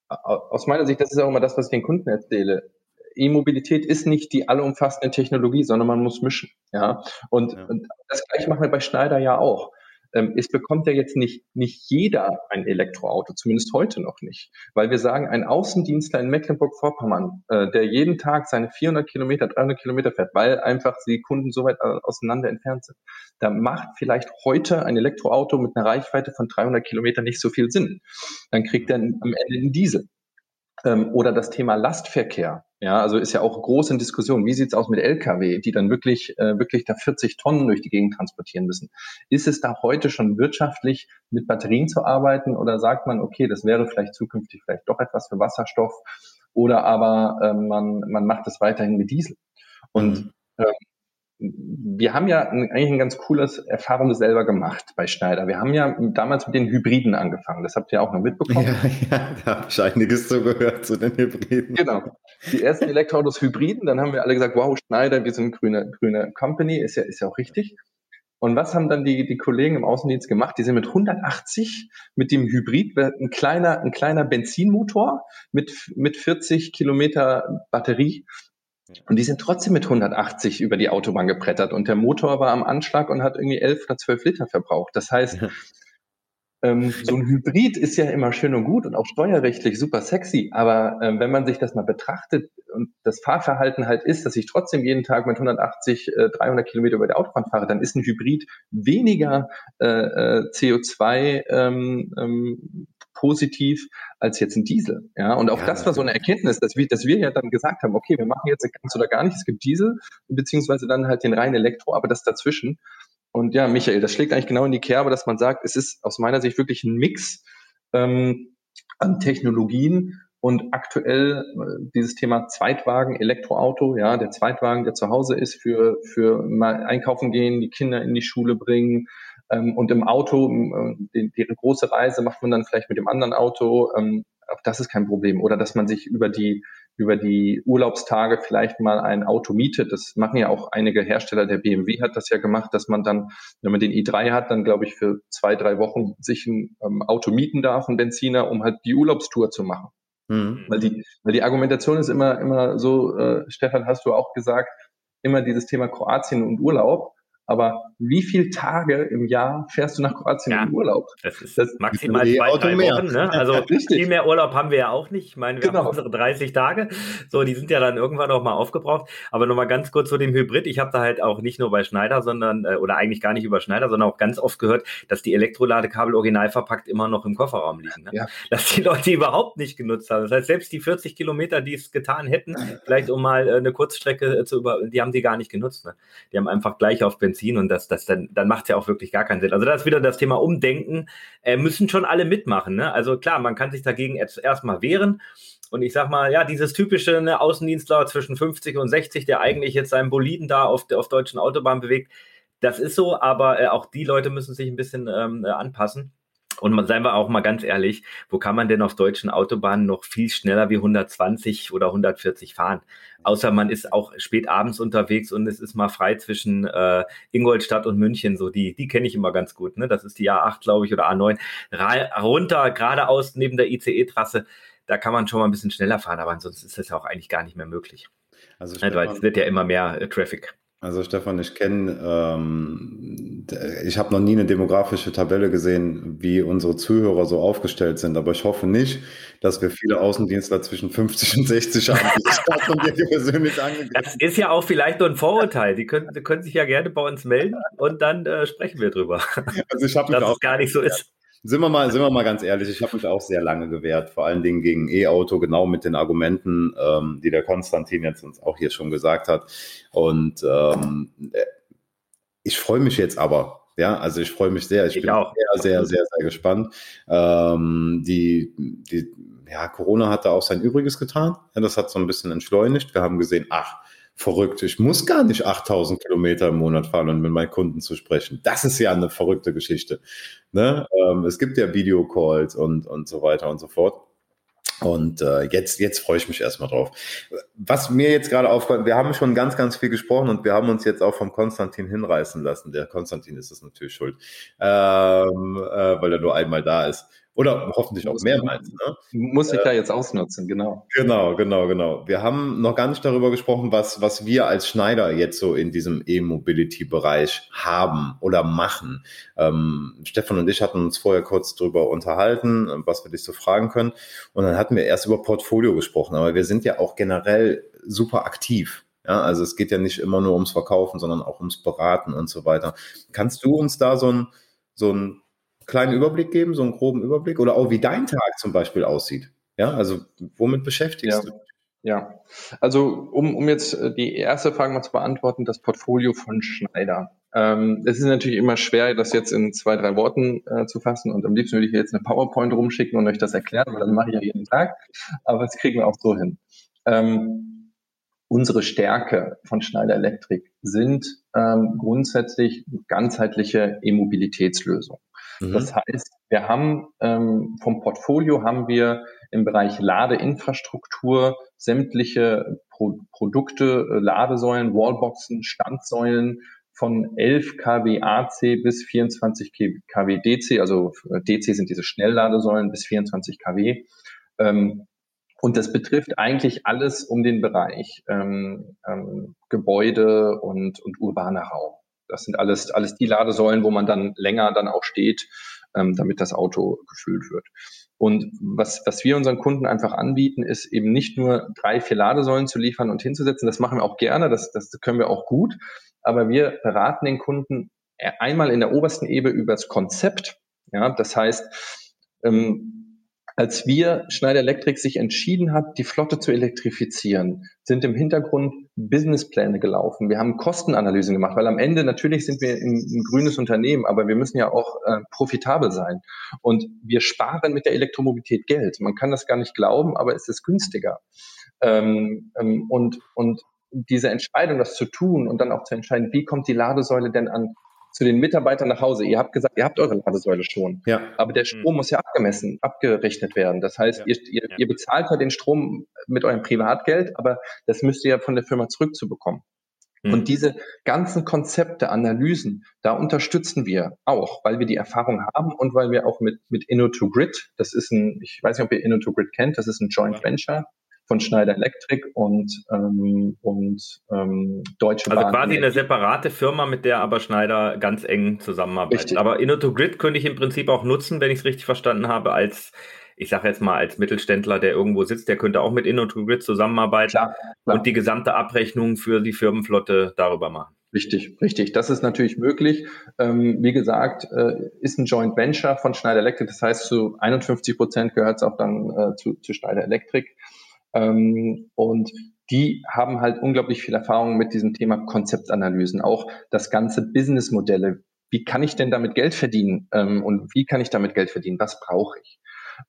aus meiner Sicht, das ist auch immer das, was ich den Kunden erzähle. E-Mobilität ist nicht die allumfassende Technologie, sondern man muss mischen. Ja, und, ja. und das gleiche machen wir bei Schneider ja auch ähm, es bekommt ja jetzt nicht, nicht jeder ein Elektroauto, zumindest heute noch nicht. Weil wir sagen, ein Außendienstler in Mecklenburg-Vorpommern, äh, der jeden Tag seine 400 Kilometer, 300 Kilometer fährt, weil einfach die Kunden so weit äh, auseinander entfernt sind, da macht vielleicht heute ein Elektroauto mit einer Reichweite von 300 Kilometern nicht so viel Sinn. Dann kriegt er am Ende einen Diesel. Ähm, oder das Thema Lastverkehr. Ja, also ist ja auch groß in Diskussion. Wie sieht's aus mit Lkw, die dann wirklich, äh, wirklich da 40 Tonnen durch die Gegend transportieren müssen? Ist es da heute schon wirtschaftlich mit Batterien zu arbeiten oder sagt man, okay, das wäre vielleicht zukünftig vielleicht doch etwas für Wasserstoff oder aber äh, man, man macht es weiterhin mit Diesel? Und mhm. Wir haben ja eigentlich ein ganz cooles Erfahrung selber gemacht bei Schneider. Wir haben ja damals mit den Hybriden angefangen. Das habt ihr auch noch mitbekommen. Ja, ja da habe ich einiges zugehört zu den Hybriden. Genau. Die ersten Elektroautos Hybriden, dann haben wir alle gesagt, wow, Schneider, wir sind grüne, grüne Company, ist ja, ist ja auch richtig. Und was haben dann die, die Kollegen im Außendienst gemacht? Die sind mit 180 mit dem Hybrid, ein kleiner, ein kleiner Benzinmotor mit, mit 40 Kilometer Batterie und die sind trotzdem mit 180 über die Autobahn gebrettert und der Motor war am Anschlag und hat irgendwie 11 oder 12 Liter verbraucht. Das heißt, ja. ähm, so ein Hybrid ist ja immer schön und gut und auch steuerrechtlich super sexy. Aber ähm, wenn man sich das mal betrachtet und das Fahrverhalten halt ist, dass ich trotzdem jeden Tag mit 180, äh, 300 Kilometer über die Autobahn fahre, dann ist ein Hybrid weniger äh, äh CO2 ähm, ähm, positiv als jetzt ein Diesel. Ja, und auch ja, das war so eine Erkenntnis, dass wir, dass wir ja dann gesagt haben, okay, wir machen jetzt ganz oder gar nicht, es gibt Diesel, beziehungsweise dann halt den reinen Elektro, aber das dazwischen. Und ja, Michael, das schlägt eigentlich genau in die Kerbe, dass man sagt, es ist aus meiner Sicht wirklich ein Mix ähm, an Technologien Und aktuell äh, dieses Thema Zweitwagen, Elektroauto, ja, der Zweitwagen, der zu Hause ist für, für mal einkaufen gehen, die Kinder in die Schule bringen. Ähm, und im Auto, äh, die, die, große Reise macht man dann vielleicht mit dem anderen Auto. Ähm, auch das ist kein Problem. Oder dass man sich über die, über die Urlaubstage vielleicht mal ein Auto mietet. Das machen ja auch einige Hersteller. Der BMW hat das ja gemacht, dass man dann, wenn man den i3 hat, dann glaube ich für zwei, drei Wochen sich ein ähm, Auto mieten darf, ein Benziner, um halt die Urlaubstour zu machen. Mhm. Weil die, weil die Argumentation ist immer, immer so, äh, Stefan, hast du auch gesagt, immer dieses Thema Kroatien und Urlaub. Aber wie viele Tage im Jahr fährst du nach Kroatien ja, in Urlaub? Das ist das maximal zwei, drei Wochen. Ne? Also viel mehr Urlaub haben wir ja auch nicht. Ich meine, wir genau. haben unsere 30 Tage. So, die sind ja dann irgendwann auch mal aufgebraucht. Aber nochmal ganz kurz zu dem Hybrid. Ich habe da halt auch nicht nur bei Schneider, sondern, äh, oder eigentlich gar nicht über Schneider, sondern auch ganz oft gehört, dass die Elektroladekabel original verpackt immer noch im Kofferraum liegen. Ne? Ja. Dass die Leute die überhaupt nicht genutzt haben. Das heißt, selbst die 40 Kilometer, die es getan hätten, vielleicht um mal äh, eine Kurzstrecke zu über, die haben die gar nicht genutzt. Ne? Die haben einfach gleich auf Benzin Benzin und das, das dann, dann macht es ja auch wirklich gar keinen Sinn. Also das ist wieder das Thema Umdenken. Äh, müssen schon alle mitmachen. Ne? Also klar, man kann sich dagegen erstmal wehren. Und ich sag mal, ja, dieses typische ne, Außendienstler zwischen 50 und 60, der eigentlich jetzt seinen Boliden da auf, auf deutschen Autobahnen bewegt, das ist so, aber äh, auch die Leute müssen sich ein bisschen ähm, äh, anpassen. Und man, seien wir auch mal ganz ehrlich, wo kann man denn auf deutschen Autobahnen noch viel schneller wie 120 oder 140 fahren? Außer man ist auch spät abends unterwegs und es ist mal frei zwischen äh, Ingolstadt und München. So die, die kenne ich immer ganz gut. Ne? Das ist die A8, glaube ich, oder A9. Ra runter, geradeaus neben der ICE-Trasse. Da kann man schon mal ein bisschen schneller fahren, aber ansonsten ist das ja auch eigentlich gar nicht mehr möglich. Also, Stefan, es wird ja immer mehr äh, Traffic. Also Stefan, ich kenne, ähm, ich habe noch nie eine demografische Tabelle gesehen, wie unsere Zuhörer so aufgestellt sind, aber ich hoffe nicht, dass wir viele Außendienstler zwischen 50 und 60 haben, Das ist ja auch vielleicht nur ein Vorurteil. Die können, die können sich ja gerne bei uns melden und dann äh, sprechen wir drüber. Also ich habe dass auch, es gar nicht so ist. Sind wir mal, sind wir mal ganz ehrlich, ich habe mich auch sehr lange gewehrt, vor allen Dingen gegen E-Auto, genau mit den Argumenten, ähm, die der Konstantin jetzt uns auch hier schon gesagt hat. Und ähm, ich freue mich jetzt aber. Ja, also ich freue mich sehr. Ich, ich bin auch. sehr, sehr, sehr, sehr gespannt. Ähm, die, die, ja, Corona hat da auch sein Übriges getan. Ja, das hat so ein bisschen entschleunigt. Wir haben gesehen, ach, verrückt. Ich muss gar nicht 8000 Kilometer im Monat fahren, um mit meinen Kunden zu sprechen. Das ist ja eine verrückte Geschichte. Ne? Ähm, es gibt ja Videocalls und, und so weiter und so fort. Und äh, jetzt, jetzt freue ich mich erstmal drauf. Was mir jetzt gerade aufgefallen, wir haben schon ganz, ganz viel gesprochen und wir haben uns jetzt auch vom Konstantin hinreißen lassen. Der Konstantin ist es natürlich schuld, ähm, äh, weil er nur einmal da ist. Oder hoffentlich auch mehrmals. Ne? Muss ich äh, da jetzt ausnutzen, genau. Genau, genau, genau. Wir haben noch gar nicht darüber gesprochen, was, was wir als Schneider jetzt so in diesem E-Mobility-Bereich haben oder machen. Ähm, Stefan und ich hatten uns vorher kurz darüber unterhalten, was wir dich so fragen können. Und dann hatten wir erst über Portfolio gesprochen, aber wir sind ja auch generell super aktiv. Ja, also es geht ja nicht immer nur ums Verkaufen, sondern auch ums Beraten und so weiter. Kannst du uns da so ein, so ein kleinen Überblick geben, so einen groben Überblick? Oder auch wie dein Tag zum Beispiel aussieht? Ja, also womit beschäftigst ja. du? Ja, also um, um jetzt äh, die erste Frage mal zu beantworten, das Portfolio von Schneider. Ähm, es ist natürlich immer schwer, das jetzt in zwei, drei Worten äh, zu fassen und am liebsten würde ich jetzt eine PowerPoint rumschicken und euch das erklären, weil das mache ich ja jeden Tag, aber das kriegen wir auch so hin. Ähm, unsere Stärke von Schneider Electric sind ähm, grundsätzlich ganzheitliche E-Mobilitätslösungen. Mhm. Das heißt, wir haben ähm, vom Portfolio haben wir im Bereich Ladeinfrastruktur sämtliche Pro Produkte, äh, Ladesäulen, Wallboxen, Standsäulen von 11 kW AC bis 24 kW DC, also äh, DC sind diese Schnellladesäulen bis 24 kW. Ähm, und das betrifft eigentlich alles um den Bereich ähm, ähm, Gebäude und, und urbaner Raum. Das sind alles, alles die Ladesäulen, wo man dann länger dann auch steht, ähm, damit das Auto gefüllt wird. Und was, was wir unseren Kunden einfach anbieten, ist eben nicht nur drei, vier Ladesäulen zu liefern und hinzusetzen. Das machen wir auch gerne, das, das können wir auch gut. Aber wir beraten den Kunden einmal in der obersten Ebene über das Konzept. Ja, das heißt, ähm, Als wir Schneider Electric sich entschieden hat, die Flotte zu elektrifizieren, sind im Hintergrund Businesspläne gelaufen. Wir haben Kostenanalysen gemacht, weil am Ende natürlich sind wir ein, grünes Unternehmen, aber wir müssen ja auch äh, profitabel sein. Und wir sparen mit der Elektromobilität Geld. Man kann das gar nicht glauben, aber es ist günstiger. Ähm, ähm, und, und diese Entscheidung, das zu tun und dann auch zu entscheiden, wie kommt die Ladesäule denn an zu den Mitarbeitern nach Hause. Ihr habt gesagt, ihr habt eure Ladesäule schon. Ja. Aber der Strom mhm. muss ja abgemessen, abgerechnet werden. Das heißt, ja. ihr, ihr, ja. ihr bezahlt ja den Strom mit eurem Privatgeld, aber das müsst ihr ja von der Firma zurückzubekommen. Mhm. Und diese ganzen Konzepte, Analysen, da unterstützen wir auch, weil wir die Erfahrung haben und weil wir auch mit, mit Inno2Grid, das ist ein, ich weiß nicht, ob ihr Inno2Grid kennt, das ist ein Joint Venture von Schneider Electric und, ähm, und ähm, Deutsche also Bahn. Also quasi eine separate Firma, mit der aber Schneider ganz eng zusammenarbeitet. Richtig. Aber Inno2Grid könnte ich im Prinzip auch nutzen, wenn ich es richtig verstanden habe, als ich sage jetzt mal als Mittelständler, der irgendwo sitzt, der könnte auch mit Inno2Grid zusammenarbeiten klar, klar. und die gesamte Abrechnung für die Firmenflotte darüber machen. Richtig, richtig. Das ist natürlich möglich. Ähm, wie gesagt, äh, ist ein Joint Venture von Schneider Electric. Das heißt, zu 51 Prozent gehört es auch dann äh, zu, zu Schneider Electric. Ähm, und die haben halt unglaublich viel Erfahrung mit diesem Thema Konzeptanalysen, auch das ganze Businessmodelle. Wie kann ich denn damit Geld verdienen? Ähm, und wie kann ich damit Geld verdienen? Was brauche ich?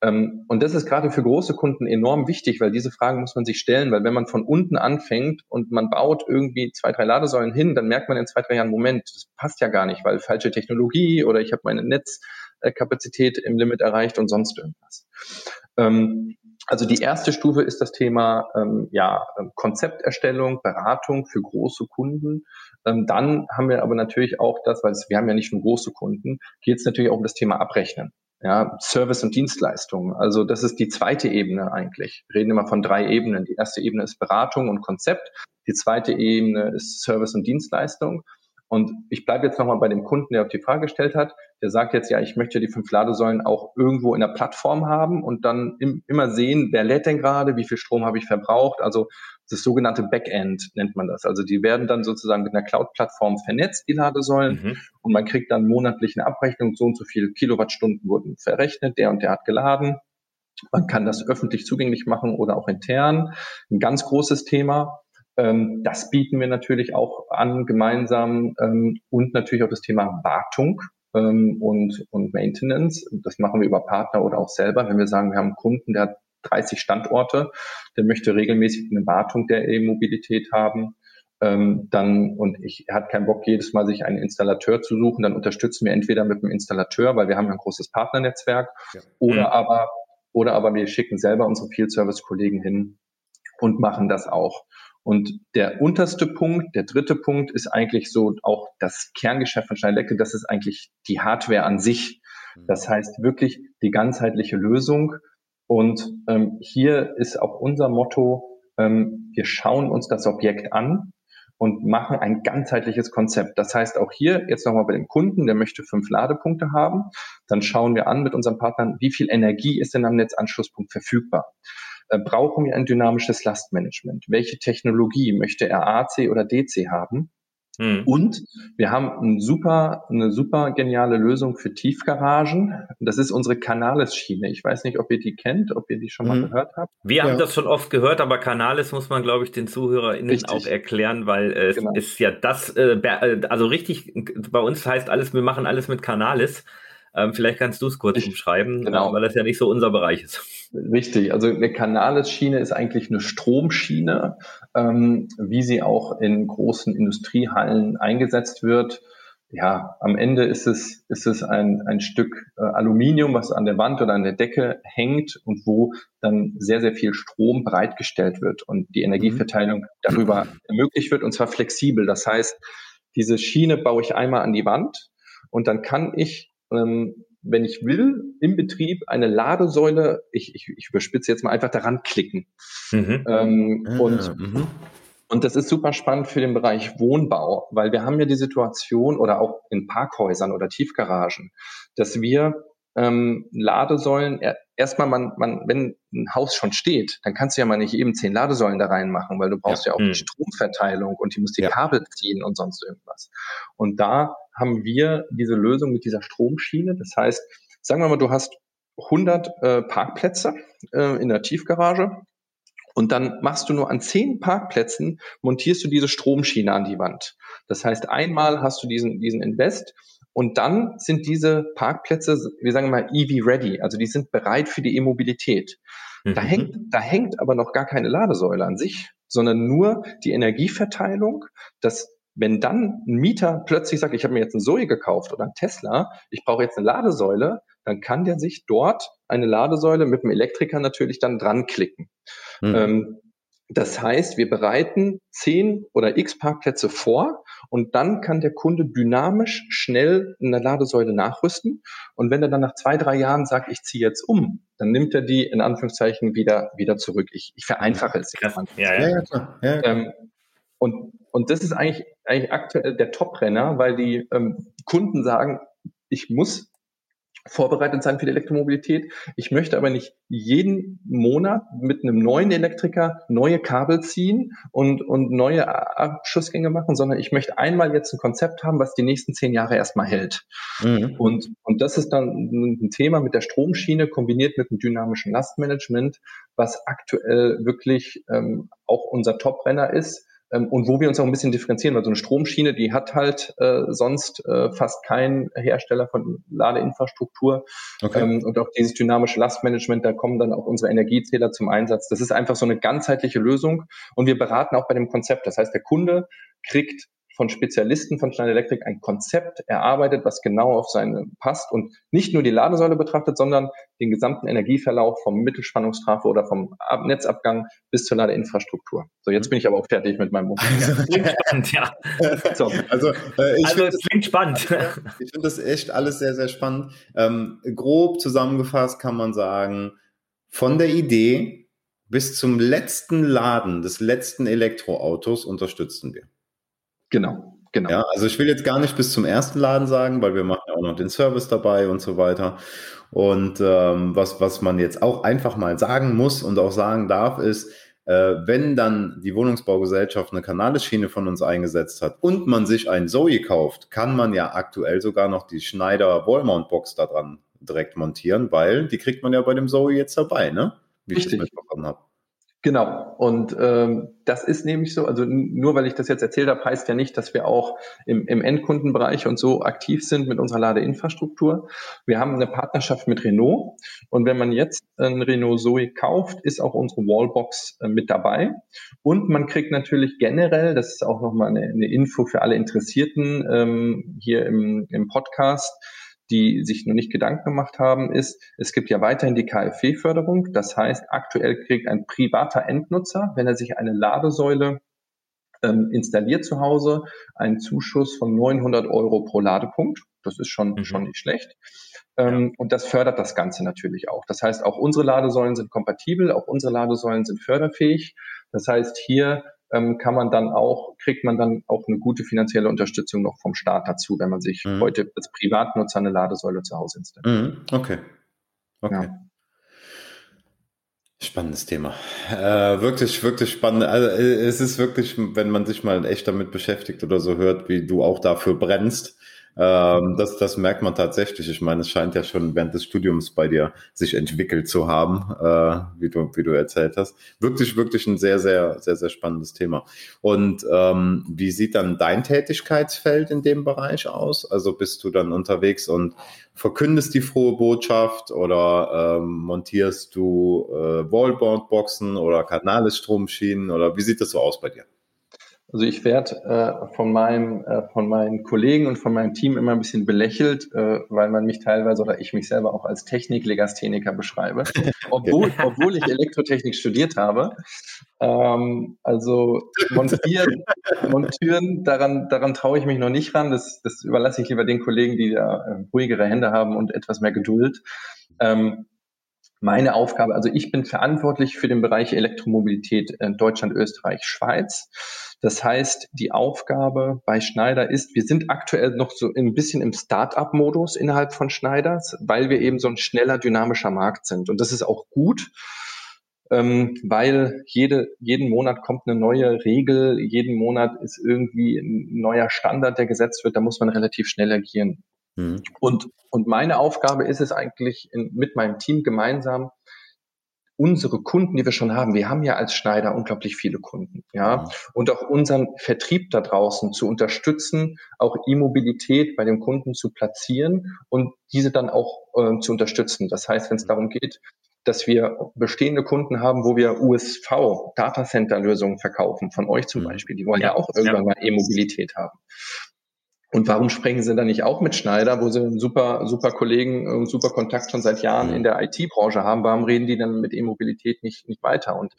Ähm, und das ist gerade für große Kunden enorm wichtig, weil diese Fragen muss man sich stellen, weil wenn man von unten anfängt und man baut irgendwie zwei, drei Ladesäulen hin, dann merkt man in zwei, drei Jahren, Moment, das passt ja gar nicht, weil falsche Technologie oder ich habe meine Netzkapazität im Limit erreicht und sonst irgendwas. Ähm, also die erste Stufe ist das Thema ähm, ja, ähm, Konzepterstellung, Beratung für große Kunden. Ähm, dann haben wir aber natürlich auch das, weil wir haben ja nicht nur große Kunden, geht es natürlich auch um das Thema Abrechnen. Ja, Service und Dienstleistungen. Also das ist die zweite Ebene eigentlich. Wir reden immer von drei Ebenen. Die erste Ebene ist Beratung und Konzept. Die zweite Ebene ist Service und Dienstleistung. Und ich bleibe jetzt nochmal bei dem Kunden, der auf die Frage gestellt hat. Der sagt jetzt, ja, ich möchte die fünf Ladesäulen auch irgendwo in der Plattform haben und dann im, immer sehen, wer lädt denn gerade, wie viel Strom habe ich verbraucht. Also das sogenannte Backend nennt man das. Also die werden dann sozusagen mit einer Cloud-Plattform vernetzt, die Ladesäulen, mhm. und man kriegt dann monatlich eine Abrechnung, so und so viele Kilowattstunden wurden verrechnet, der und der hat geladen. Man kann das öffentlich zugänglich machen oder auch intern. Ein ganz großes Thema. Ähm, das bieten wir natürlich auch an gemeinsam ähm, und natürlich auch das Thema Wartung ähm, und, und Maintenance. Das machen wir über Partner oder auch selber. Wenn wir sagen, wir haben einen Kunden, der hat 30 Standorte, der möchte regelmäßig eine Wartung der E-Mobilität haben, ähm, dann und ich er hat keinen Bock jedes Mal sich einen Installateur zu suchen, dann unterstützen wir entweder mit dem Installateur, weil wir haben ein großes Partnernetzwerk, ja. oder mhm. aber oder aber wir schicken selber unsere Field Service Kollegen hin und machen das auch. Und der unterste Punkt, der dritte Punkt ist eigentlich so auch das Kerngeschäft von Schneider Electric, das ist eigentlich die Hardware an sich. Das heißt wirklich die ganzheitliche Lösung. Und ähm, hier ist auch unser Motto, ähm, wir schauen uns das Objekt an und machen ein ganzheitliches Konzept. Das heißt auch hier jetzt nochmal bei dem Kunden, der möchte fünf Ladepunkte haben, dann schauen wir an mit unseren Partnern, wie viel Energie ist denn am Netzanschlusspunkt verfügbar. Äh, brauchen wir ein dynamisches Lastmanagement? Welche Technologie möchte er AC oder DC haben? Hm. Und wir haben ein super, eine super geniale Lösung für Tiefgaragen. Das ist unsere Canales-Schiene. Ich weiß nicht, ob ihr die kennt, ob ihr die schon mal hm. gehört habt. Wir ja. haben das schon oft gehört, aber Canales muss man, glaube ich, den ZuhörerInnen richtig. auch erklären, weil äh, genau. es ist ja das, äh, äh, also richtig, bei uns heißt alles, wir machen alles mit Canales. Ähm, vielleicht kannst du es kurz ich, umschreiben, genau. weil das ja nicht so unser Bereich ist. Richtig, also eine Canales-Schiene ist eigentlich eine Stromschiene, ähm, wie sie auch in großen Industriehallen eingesetzt wird. Ja, am Ende ist es, ist es ein, ein Stück äh, Aluminium, was an der Wand oder an der Decke hängt und wo dann sehr, sehr viel Strom bereitgestellt wird und die Energieverteilung darüber ermöglicht wird und zwar flexibel. Das heißt, diese Schiene baue ich einmal an die Wand und dann kann ich ähm, wenn ich will, im Betrieb eine Ladesäule, ich, ich, ich überspitze jetzt mal einfach daran klicken. Mhm. Ähm, ah, und, mhm. und das ist super spannend für den Bereich Wohnbau, weil wir haben ja die Situation oder auch in Parkhäusern oder Tiefgaragen, dass wir ähm, Ladesäulen, erstmal, man, man, wenn ein Haus schon steht, dann kannst du ja mal nicht eben zehn Ladesäulen da reinmachen, weil du brauchst ja, ja auch mhm. die Stromverteilung und die muss die ja. Kabel ziehen und sonst irgendwas. Und da haben wir diese Lösung mit dieser Stromschiene. Das heißt, sagen wir mal, du hast 100 äh, Parkplätze äh, in der Tiefgarage und dann machst du nur an zehn Parkplätzen, montierst du diese Stromschiene an die Wand. Das heißt, einmal hast du diesen, diesen Invest und dann sind diese Parkplätze, wir sagen mal EV ready, also die sind bereit für die E-Mobilität. Mhm. Da hängt, da hängt aber noch gar keine Ladesäule an sich, sondern nur die Energieverteilung, dass wenn dann ein Mieter plötzlich sagt, ich habe mir jetzt einen Zoe gekauft oder einen Tesla, ich brauche jetzt eine Ladesäule, dann kann der sich dort eine Ladesäule mit dem Elektriker natürlich dann dran klicken. Mhm. Ähm, das heißt, wir bereiten zehn oder x Parkplätze vor und dann kann der Kunde dynamisch schnell eine Ladesäule nachrüsten. Und wenn er dann nach zwei, drei Jahren sagt, ich ziehe jetzt um, dann nimmt er die in Anführungszeichen wieder, wieder zurück. Ich, ich vereinfache es. Ja, ja, ja. Ja, Ähm, und, und das ist eigentlich, eigentlich aktuell der Top-Renner, weil die ähm, Kunden sagen, ich muss vorbereitet sein für die Elektromobilität. Ich möchte aber nicht jeden Monat mit einem neuen Elektriker neue Kabel ziehen und, und neue Abschussgänge machen, sondern ich möchte einmal jetzt ein Konzept haben, was die nächsten zehn Jahre erstmal hält. Mhm. Und, und das ist dann ein Thema mit der Stromschiene kombiniert mit dem dynamischen Lastmanagement, was aktuell wirklich ähm, auch unser Top-Renner ist und wo wir uns auch ein bisschen differenzieren, weil so eine Stromschiene, die hat halt äh, sonst äh, fast kein Hersteller von Ladeinfrastruktur. Okay. Ähm, und auch dieses dynamische Lastmanagement, da kommen dann auch unsere Energiezähler zum Einsatz. Das ist einfach so eine ganzheitliche Lösung und wir beraten auch bei dem Konzept. Das heißt, der Kunde kriegt von Spezialisten von Schneider Electric ein Konzept erarbeitet, was genau auf seine passt und nicht nur die Ladesäule betrachtet, sondern den gesamten Energieverlauf vom Mittelspannungstrafo oder vom Netzabgang bis zur Ladeinfrastruktur. So, jetzt bin ich aber auch fertig mit meinem Mund. Also, klingt spannend, ja. So. Also, äh, ich also es klingt spannend. Ich finde das echt alles sehr, sehr spannend. Ähm, grob zusammengefasst kann man sagen, von der Idee bis zum letzten Laden des letzten Elektroautos unterstützen wir. Genau. Genau. Ja, also ich will jetzt gar nicht bis zum ersten Laden sagen, weil wir machen ja auch noch den Service dabei und so weiter. Und ähm, was, was man jetzt auch einfach mal sagen muss und auch sagen darf, ist, äh, wenn dann die Wohnungsbaugesellschaft eine Kanaleschiene von uns eingesetzt hat und man sich ein Zoe kauft, kann man ja aktuell sogar noch die Schneider Wallmount Box da dran direkt montieren, weil die kriegt man ja bei dem Zoe jetzt dabei, ne? Wie Richtig. ich das mitbekommen habe. Genau. Und ähm, das ist nämlich so, also nur weil ich das jetzt erzählt habe, heißt ja nicht, dass wir auch im, im Endkundenbereich und so aktiv sind mit unserer Ladeinfrastruktur. Wir haben eine Partnerschaft mit Renault und wenn man jetzt ein Renault Zoe kauft, ist auch unsere Wallbox äh, mit dabei. Und man kriegt natürlich generell, das ist auch nochmal eine, eine Info für alle Interessierten ähm, hier im, im Podcast, die sich noch nicht Gedanken gemacht haben, ist, es gibt ja weiterhin die KfW-Förderung. Das heißt, aktuell kriegt ein privater Endnutzer, wenn er sich eine Ladesäule ähm, installiert zu Hause, einen Zuschuss von 900 Euro pro Ladepunkt. Das ist schon, mhm. schon nicht schlecht. Ähm, und das fördert das Ganze natürlich auch. Das heißt, auch unsere Ladesäulen sind kompatibel, auch unsere Ladesäulen sind förderfähig. Das heißt, hier ähm, kann man dann auch, kriegt man dann auch eine gute finanzielle Unterstützung noch vom Staat dazu, wenn man sich mhm. heute als Privatnutzer eine Ladesäule zu Hause installiert. Mhm. Okay. Okay. Ja. Spannendes Thema. Äh, wirklich, wirklich spannend. Also äh, es ist wirklich, wenn man sich mal echt damit beschäftigt oder so hört, wie du auch dafür brennst, ähm, das, das merkt man tatsächlich. Ich meine, es scheint ja schon während des Studiums bei dir sich entwickelt zu haben, äh, wie, du, wie du erzählt hast. Wirklich, wirklich ein sehr, sehr, sehr, sehr spannendes Thema. Und ähm, wie sieht dann dein Tätigkeitsfeld in dem Bereich aus? Also bist du dann unterwegs und verkündest die frohe Botschaft oder ähm, montierst du äh, Wallboard-Boxen oder Kanalstromschienen oder wie sieht das so aus bei dir? Also ich werde äh, von meinem, äh, von meinen Kollegen und von meinem Team immer ein bisschen belächelt, äh, weil man mich teilweise oder ich mich selber auch als Techniklegastheniker beschreibe, obwohl, obwohl ich Elektrotechnik studiert habe. Ähm, also montieren, montieren, daran, daran traue ich mich noch nicht ran. Das, das überlasse ich lieber den Kollegen, die da äh, ruhigere Hände haben und etwas mehr Geduld. Ähm, meine Aufgabe, also ich bin verantwortlich für den Bereich Elektromobilität in Deutschland, Österreich, Schweiz. Das heißt, die Aufgabe bei Schneider ist, wir sind aktuell noch so ein bisschen im Start-up-Modus innerhalb von Schneiders, weil wir eben so ein schneller, dynamischer Markt sind. Und das ist auch gut, ähm, weil jede, jeden Monat kommt eine neue Regel, jeden Monat ist irgendwie ein neuer Standard, der gesetzt wird, da muss man relativ schnell agieren. Mhm. Und, und meine Aufgabe ist es eigentlich in, mit meinem Team gemeinsam, unsere Kunden, die wir schon haben, wir haben ja als Schneider unglaublich viele Kunden, ja, mhm. und auch unseren Vertrieb da draußen zu unterstützen, auch E-Mobilität bei dem Kunden zu platzieren und diese dann auch äh, zu unterstützen. Das heißt, wenn es mhm. darum geht, dass wir bestehende Kunden haben, wo wir USV, Datacenter-Lösungen verkaufen, von euch zum mhm. Beispiel, die wollen ja, ja auch irgendwann ja. mal E-Mobilität haben. Und warum sprechen Sie dann nicht auch mit Schneider, wo Sie einen super, super Kollegen, einen super Kontakt schon seit Jahren in der IT-Branche haben? Warum reden die dann mit E-Mobilität nicht, nicht weiter? Und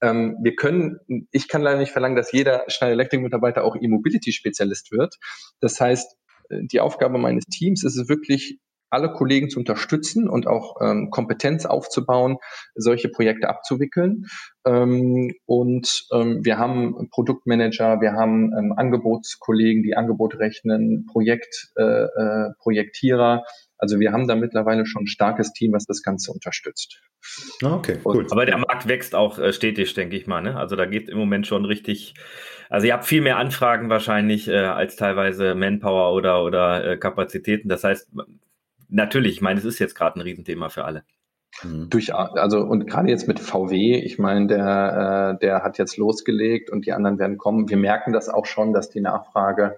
ähm, wir können, ich kann leider nicht verlangen, dass jeder Schneider Electric-Mitarbeiter auch E-Mobility-Spezialist wird. Das heißt, äh, die Aufgabe meines Teams ist es wirklich, alle Kollegen zu unterstützen und auch ähm, Kompetenz aufzubauen, solche Projekte abzuwickeln. Ähm, und ähm, wir haben Produktmanager, wir haben ähm, Angebotskollegen, die Angebote rechnen, Projekt, äh, äh, Projektierer. Also wir haben da mittlerweile schon ein starkes Team, was das Ganze unterstützt. Ah, okay, gut. Aber der Markt wächst auch äh, stetig, denke ich mal. Ne? Also da geht im Moment schon richtig. Also ihr habt viel mehr Anfragen wahrscheinlich äh, als teilweise Manpower oder oder äh, Kapazitäten. Das heißt, natürlich, ich meine, es ist jetzt gerade ein Riesenthema für alle. Mhm. Durch, also und gerade jetzt mit VW, ich meine, der, äh, der hat jetzt losgelegt und die anderen werden kommen. Wir merken das auch schon, dass die Nachfrage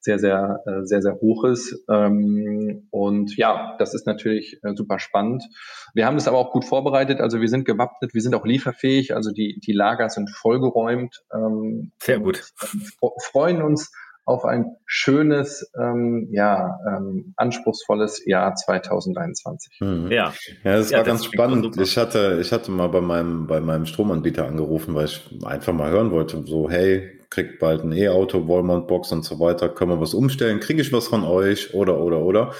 sehr, sehr, äh, sehr, sehr hoch ist. Ähm, und ja, das ist natürlich äh, super spannend. Wir haben das aber auch gut vorbereitet. Also wir sind gewappnet, wir sind auch lieferfähig. Also die, die Lager sind vollgeräumt. Ähm, sehr gut. freuen uns auf ein schönes, ähm, ja, ähm, anspruchsvolles Jahr 2021. Mhm. Ja. ja, das ja, war das ganz spannend. Ich hatte, ich hatte mal bei meinem, bei meinem Stromanbieter angerufen, weil ich einfach mal hören wollte, so, hey, kriegt bald ein E-Auto, Wallmount-Box und so weiter, können wir was umstellen, kriege ich was von euch oder, oder, oder.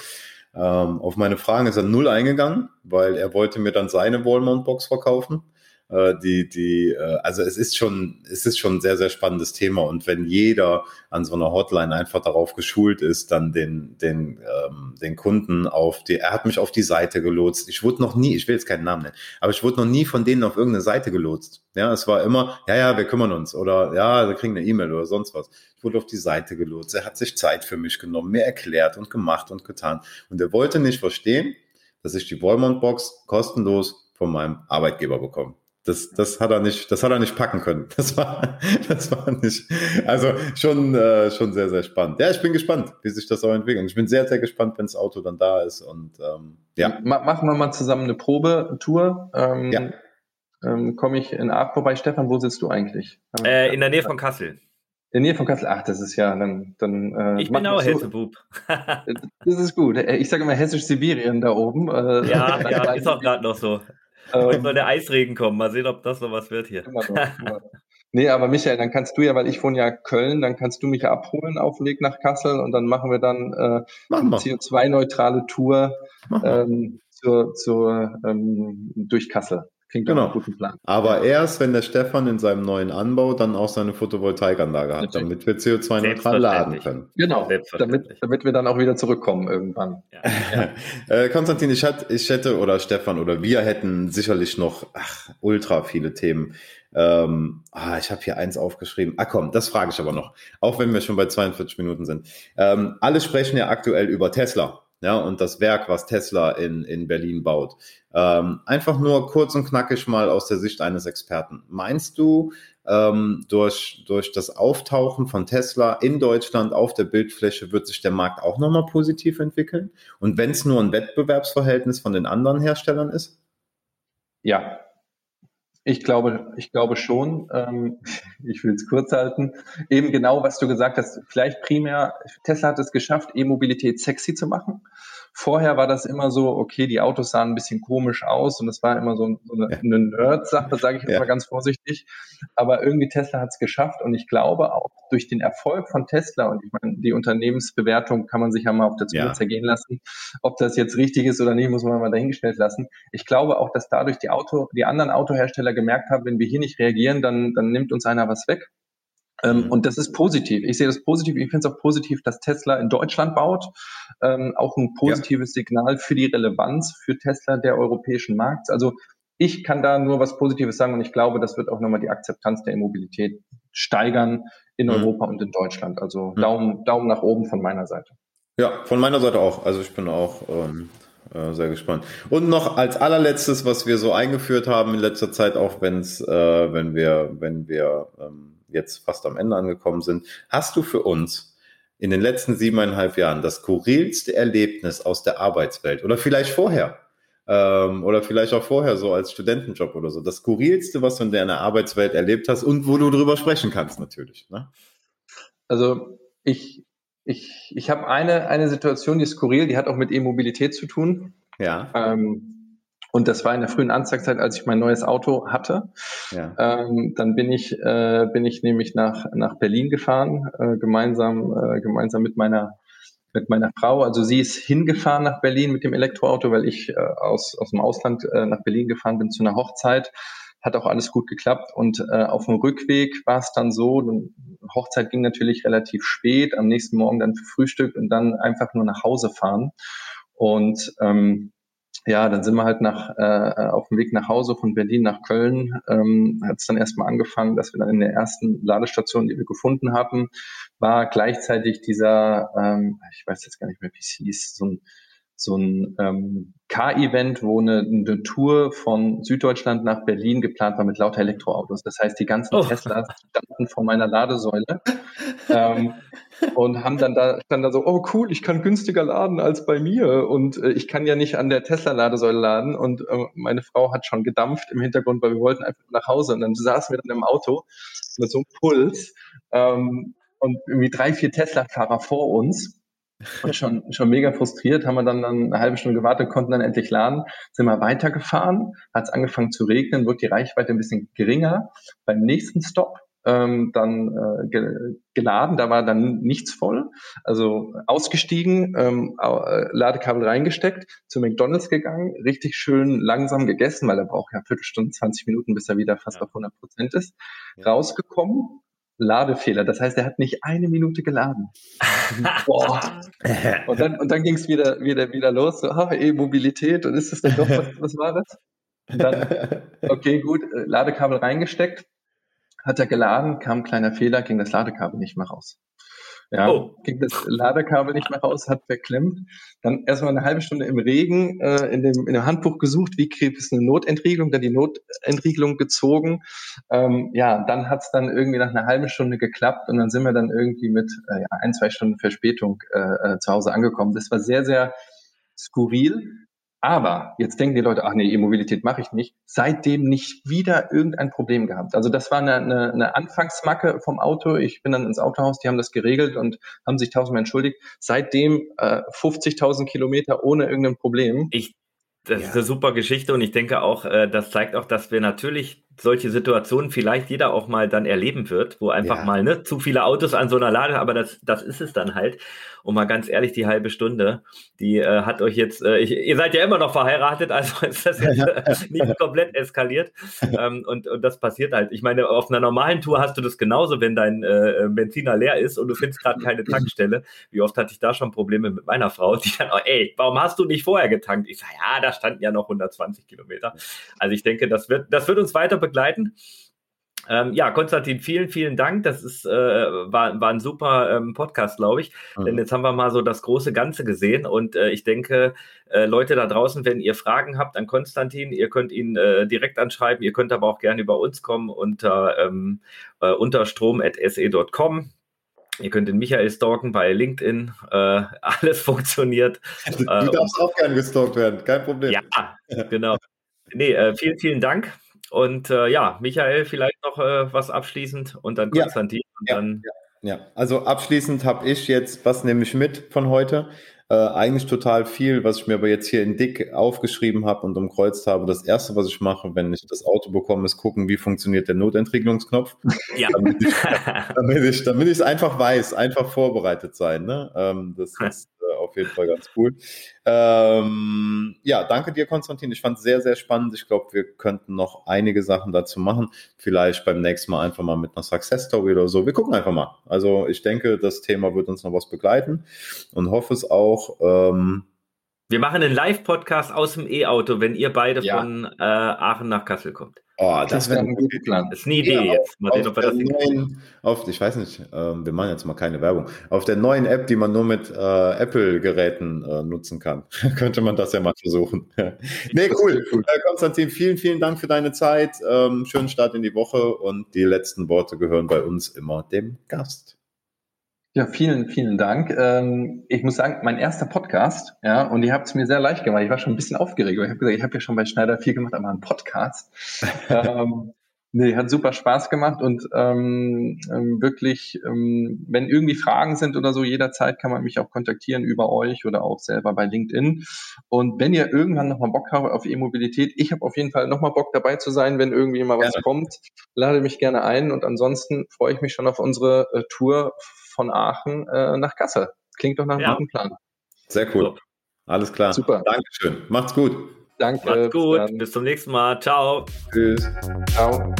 Ähm, auf meine Fragen ist er null eingegangen, weil er wollte mir dann seine Wallmount-Box verkaufen. Äh, die, die, äh, also es ist schon, es ist schon ein sehr, sehr spannendes Thema. Und wenn jeder an so einer Hotline einfach darauf geschult ist, dann den, den, ähm, den Kunden auf die, er hat mich auf die Seite gelotst. Ich wurde noch nie, ich will jetzt keinen Namen nennen, aber ich wurde noch nie von denen auf irgendeine Seite gelotst. Ja, es war immer, ja, ja, wir kümmern uns oder ja, wir kriegen eine E-Mail oder sonst was. Ich wurde auf die Seite gelotst. Er hat sich Zeit für mich genommen, mir erklärt und gemacht und getan. Und er wollte nicht verstehen, dass ich die Wallmont Box kostenlos von meinem Arbeitgeber bekomme. Das, das hat er nicht, das hat er nicht packen können. Das war, das war nicht, also schon, äh, schon sehr, sehr spannend. Ja, ich bin gespannt, wie sich das auch entwickelt. Ich bin sehr, sehr gespannt, wenn das Auto dann da ist und ähm, ja. Machen wir mal zusammen eine Probetour. Ähm, ja. Ähm, Komme ich in Aachen vorbei. Stefan, wo sitzt du eigentlich? Äh, in der Nähe von Kassel. In der Nähe von Kassel, ach, das ist ja dann. dann äh, ich bin auch so. Hessebub. das ist gut. Ich sage immer Hessisch-Sibirien da oben. Äh, ja, ja, ist auch gerade noch so. Heute ähm, soll der Eisregen kommen. Mal sehen, ob das noch was wird hier. Nee, aber Michael, dann kannst du ja, weil ich wohne ja Köln, dann kannst du mich abholen auf dem Weg nach Kassel und dann machen wir dann äh, eine CO2-neutrale Tour ähm, zur, zur, ähm, durch Kassel. Klingt genau. einen guten Plan. Aber erst, wenn der Stefan in seinem neuen Anbau dann auch seine Photovoltaikanlage hat, damit wir CO2-neutral laden können. Genau, damit, damit wir dann auch wieder zurückkommen irgendwann. Ja. äh, Konstantin, ich, hatte, ich hätte, oder Stefan, oder wir hätten sicherlich noch ach, ultra viele Themen. Ähm, ah, ich habe hier eins aufgeschrieben. Ah komm, das frage ich aber noch, auch wenn wir schon bei 42 Minuten sind. Ähm, alle sprechen ja aktuell über Tesla ja, und das Werk, was Tesla in, in Berlin baut. Ähm, einfach nur kurz und knackig mal aus der Sicht eines Experten. Meinst du, ähm, durch, durch das Auftauchen von Tesla in Deutschland auf der Bildfläche wird sich der Markt auch nochmal positiv entwickeln? Und wenn es nur ein Wettbewerbsverhältnis von den anderen Herstellern ist? Ja, ich glaube, ich glaube schon. Ähm, ich will es kurz halten. Eben genau, was du gesagt hast. Vielleicht primär, Tesla hat es geschafft, E-Mobilität sexy zu machen. Vorher war das immer so, okay, die Autos sahen ein bisschen komisch aus und das war immer so, so eine, eine Nerd-Sache, sage ich jetzt ja. mal ganz vorsichtig. Aber irgendwie Tesla hat es geschafft und ich glaube auch durch den Erfolg von Tesla und ich meine, die Unternehmensbewertung kann man sich ja mal auf der Zunge ja. zergehen lassen. Ob das jetzt richtig ist oder nicht, muss man mal dahingestellt lassen. Ich glaube auch, dass dadurch die Auto, die anderen Autohersteller gemerkt haben, wenn wir hier nicht reagieren, dann, dann nimmt uns einer was weg. Ähm, mhm. Und das ist positiv. Ich sehe das positiv. Ich finde es auch positiv, dass Tesla in Deutschland baut. Ähm, auch ein positives ja. Signal für die Relevanz für Tesla der europäischen Markt. Also ich kann da nur was Positives sagen und ich glaube, das wird auch nochmal die Akzeptanz der Immobilität steigern in mhm. Europa und in Deutschland. Also mhm. Daumen, Daumen nach oben von meiner Seite. Ja, von meiner Seite auch. Also ich bin auch ähm, äh, sehr gespannt. Und noch als allerletztes, was wir so eingeführt haben in letzter Zeit, auch wenn's, äh, wenn wir, wenn wir ähm, jetzt fast am Ende angekommen sind, hast du für uns in den letzten siebeneinhalb Jahren das skurrilste Erlebnis aus der Arbeitswelt oder vielleicht vorher ähm, oder vielleicht auch vorher so als Studentenjob oder so, das skurrilste, was du in deiner Arbeitswelt erlebt hast und wo du drüber sprechen kannst natürlich. Ne? Also ich, ich, ich habe eine, eine Situation, die ist skurril, die hat auch mit E-Mobilität zu tun. Ja. Ähm, und das war in der frühen Anzeigzeit, als ich mein neues Auto hatte. Ja. Ähm, dann bin ich, äh, bin ich nämlich nach, nach Berlin gefahren, äh, gemeinsam, äh, gemeinsam mit meiner, mit meiner Frau. Also sie ist hingefahren nach Berlin mit dem Elektroauto, weil ich äh, aus, aus dem Ausland äh, nach Berlin gefahren bin zu einer Hochzeit. Hat auch alles gut geklappt. Und äh, auf dem Rückweg war es dann so, die Hochzeit ging natürlich relativ spät, am nächsten Morgen dann für Frühstück und dann einfach nur nach Hause fahren. Und ähm, ja, dann sind wir halt nach, äh, auf dem Weg nach Hause von Berlin nach Köln. Ähm, hat es dann erstmal angefangen, dass wir dann in der ersten Ladestation, die wir gefunden hatten, war gleichzeitig dieser, ähm, ich weiß jetzt gar nicht mehr, wie es hieß, so ein, so ein ähm, Car-Event, wo eine, eine Tour von Süddeutschland nach Berlin geplant war mit lauter Elektroautos. Das heißt, die ganzen oh. Teslas standen vor meiner Ladesäule ähm, und haben dann da stand da so, oh cool, ich kann günstiger laden als bei mir und äh, ich kann ja nicht an der Tesla-Ladesäule laden und äh, meine Frau hat schon gedampft im Hintergrund, weil wir wollten einfach nach Hause und dann saßen wir dann im Auto mit so einem Puls ähm, und irgendwie drei, vier Tesla-Fahrer vor uns und schon, schon mega frustriert, haben wir dann, dann eine halbe Stunde gewartet, konnten dann endlich laden, sind wir weitergefahren, hat es angefangen zu regnen, wird die Reichweite ein bisschen geringer. Beim nächsten Stop ähm, dann äh, ge geladen, da war dann nichts voll, also ausgestiegen, ähm, äh, Ladekabel reingesteckt, zu McDonalds gegangen, richtig schön langsam gegessen, weil er braucht ja Viertelstunde, 20 Minuten, bis er wieder fast ja. auf 100 Prozent ist, rausgekommen, Ladefehler. Das heißt, er hat nicht eine Minute geladen. Boah. Und dann, und dann ging es wieder, wieder, wieder los. So, ah, E-Mobilität. Und ist das denn doch, was, was war das? Und dann, okay, gut, äh, Ladekabel reingesteckt. Hat er geladen, kam ein kleiner Fehler, ging das Ladekabel nicht mehr raus. Ja, oh. ging das Ladekabel nicht mehr raus, hat verklemmt. Dann erstmal eine halbe Stunde im Regen äh, in, dem, in dem Handbuch gesucht, wie kriegt es eine Notentriegelung, dann die Notentriegelung gezogen. Ähm, ja, dann hat's dann irgendwie nach einer halben Stunde geklappt und dann sind wir dann irgendwie mit äh, ein, zwei Stunden Verspätung äh, äh zu Hause angekommen. Das war sehr, sehr skurril, aber jetzt denken die Leute, ach nee, E-Mobilität mache ich nicht. Seitdem nicht wieder irgendein Problem gehabt. Also das war eine, eine, eine Anfangsmacke vom Auto. Ich bin dann ins Autohaus, die haben das geregelt und haben sich tausendmal entschuldigt. Seitdem äh, 50.000 Kilometer ohne irgendein Problem. Ich, das ja. ist eine super Geschichte und ich denke auch, äh, das zeigt auch, dass wir natürlich solche Situationen vielleicht jeder auch mal dann erleben wird, wo einfach ja. mal ne, zu viele Autos an so einer Lade, aber das, das ist es dann halt. Und mal ganz ehrlich, die halbe Stunde, die äh, hat euch jetzt, äh, ich, ihr seid ja immer noch verheiratet, also ist das jetzt äh, nicht komplett eskaliert. Ähm, und, und das passiert halt. Ich meine, auf einer normalen Tour hast du das genauso, wenn dein äh, Benziner leer ist und du findest gerade keine Tankstelle. Wie oft hatte ich da schon Probleme mit meiner Frau, die dann, oh, ey, warum hast du nicht vorher getankt? Ich sage, ja, da standen ja noch 120 Kilometer. Also ich denke, das wird, das wird uns weiter begleiten. Ähm, ja, Konstantin, vielen, vielen Dank. Das ist, äh, war, war ein super ähm, Podcast, glaube ich. Mhm. Denn jetzt haben wir mal so das große Ganze gesehen. Und äh, ich denke, äh, Leute da draußen, wenn ihr Fragen habt an Konstantin, ihr könnt ihn äh, direkt anschreiben. Ihr könnt aber auch gerne über uns kommen unter ähm, äh, unterstrom.se.com. Ihr könnt den Michael stalken bei LinkedIn. Äh, alles funktioniert. Du, du darfst auch gerne gestalkt werden, kein Problem. Ja, genau. Nee, vielen, vielen Dank. Und äh, ja, Michael, vielleicht noch äh, was abschließend und dann Konstantin. Ja, und dann ja, ja. also abschließend habe ich jetzt, was nehme ich mit von heute? Äh, eigentlich total viel, was ich mir aber jetzt hier in dick aufgeschrieben habe und umkreuzt habe. Das erste, was ich mache, wenn ich das Auto bekomme, ist gucken, wie funktioniert der Notentriegelungsknopf. Ja. damit ich ich einfach weiß, einfach vorbereitet sein. Ne? Ähm, das ist auf jeden Fall ganz cool. Ähm, ja, danke dir, Konstantin. Ich fand es sehr, sehr spannend. Ich glaube, wir könnten noch einige Sachen dazu machen. Vielleicht beim nächsten Mal einfach mal mit einer Success Story oder so. Wir gucken einfach mal. Also ich denke, das Thema wird uns noch was begleiten und hoffe es auch. Ähm, Wir machen einen Live-Podcast aus dem E-Auto, wenn ihr beide ja. von äh, Aachen nach Kassel kommt. Oh, das, das wäre ein guter Plan. Das ist eine Idee ja, jetzt. Mal sehen, ob wir das neuen, auf, Ich weiß nicht, ähm, wir machen jetzt mal keine Werbung. Auf der neuen App, die man nur mit äh, Apple-Geräten äh, nutzen kann, könnte man das ja mal versuchen. nee, cool. Äh, Konstantin, vielen, vielen Dank für deine Zeit. Ähm, schönen Start in die Woche und die letzten Worte gehören bei uns immer dem Gast. Ja, vielen, vielen Dank. Ähm, ich muss sagen, mein erster Podcast, ja, und ihr habt es mir sehr leicht gemacht. Ich war schon ein bisschen aufgeregt, weil ich habe gesagt, ich habe ja schon bei Schneider viel gemacht, aber ein Podcast. ähm, nee, hat super Spaß gemacht und ähm, ähm, wirklich, ähm, wenn irgendwie Fragen sind oder so, jederzeit kann man mich auch kontaktieren über euch oder auch selber bei LinkedIn. Und wenn ihr irgendwann nochmal Bock habt auf E-Mobilität, ich habe auf jeden Fall nochmal Bock dabei zu sein, wenn irgendwie mal was gerne. kommt, lade mich gerne ein und ansonsten freue ich mich schon auf unsere äh, Tour von Aachen äh, nach Kassel. Klingt doch nach einem ja. guten Plan. Sehr cool. Alles klar. Super. Dankeschön. Macht's gut. Danke. Macht's gut. Bis, Bis zum nächsten Mal. Ciao. Tschüss. Ciao.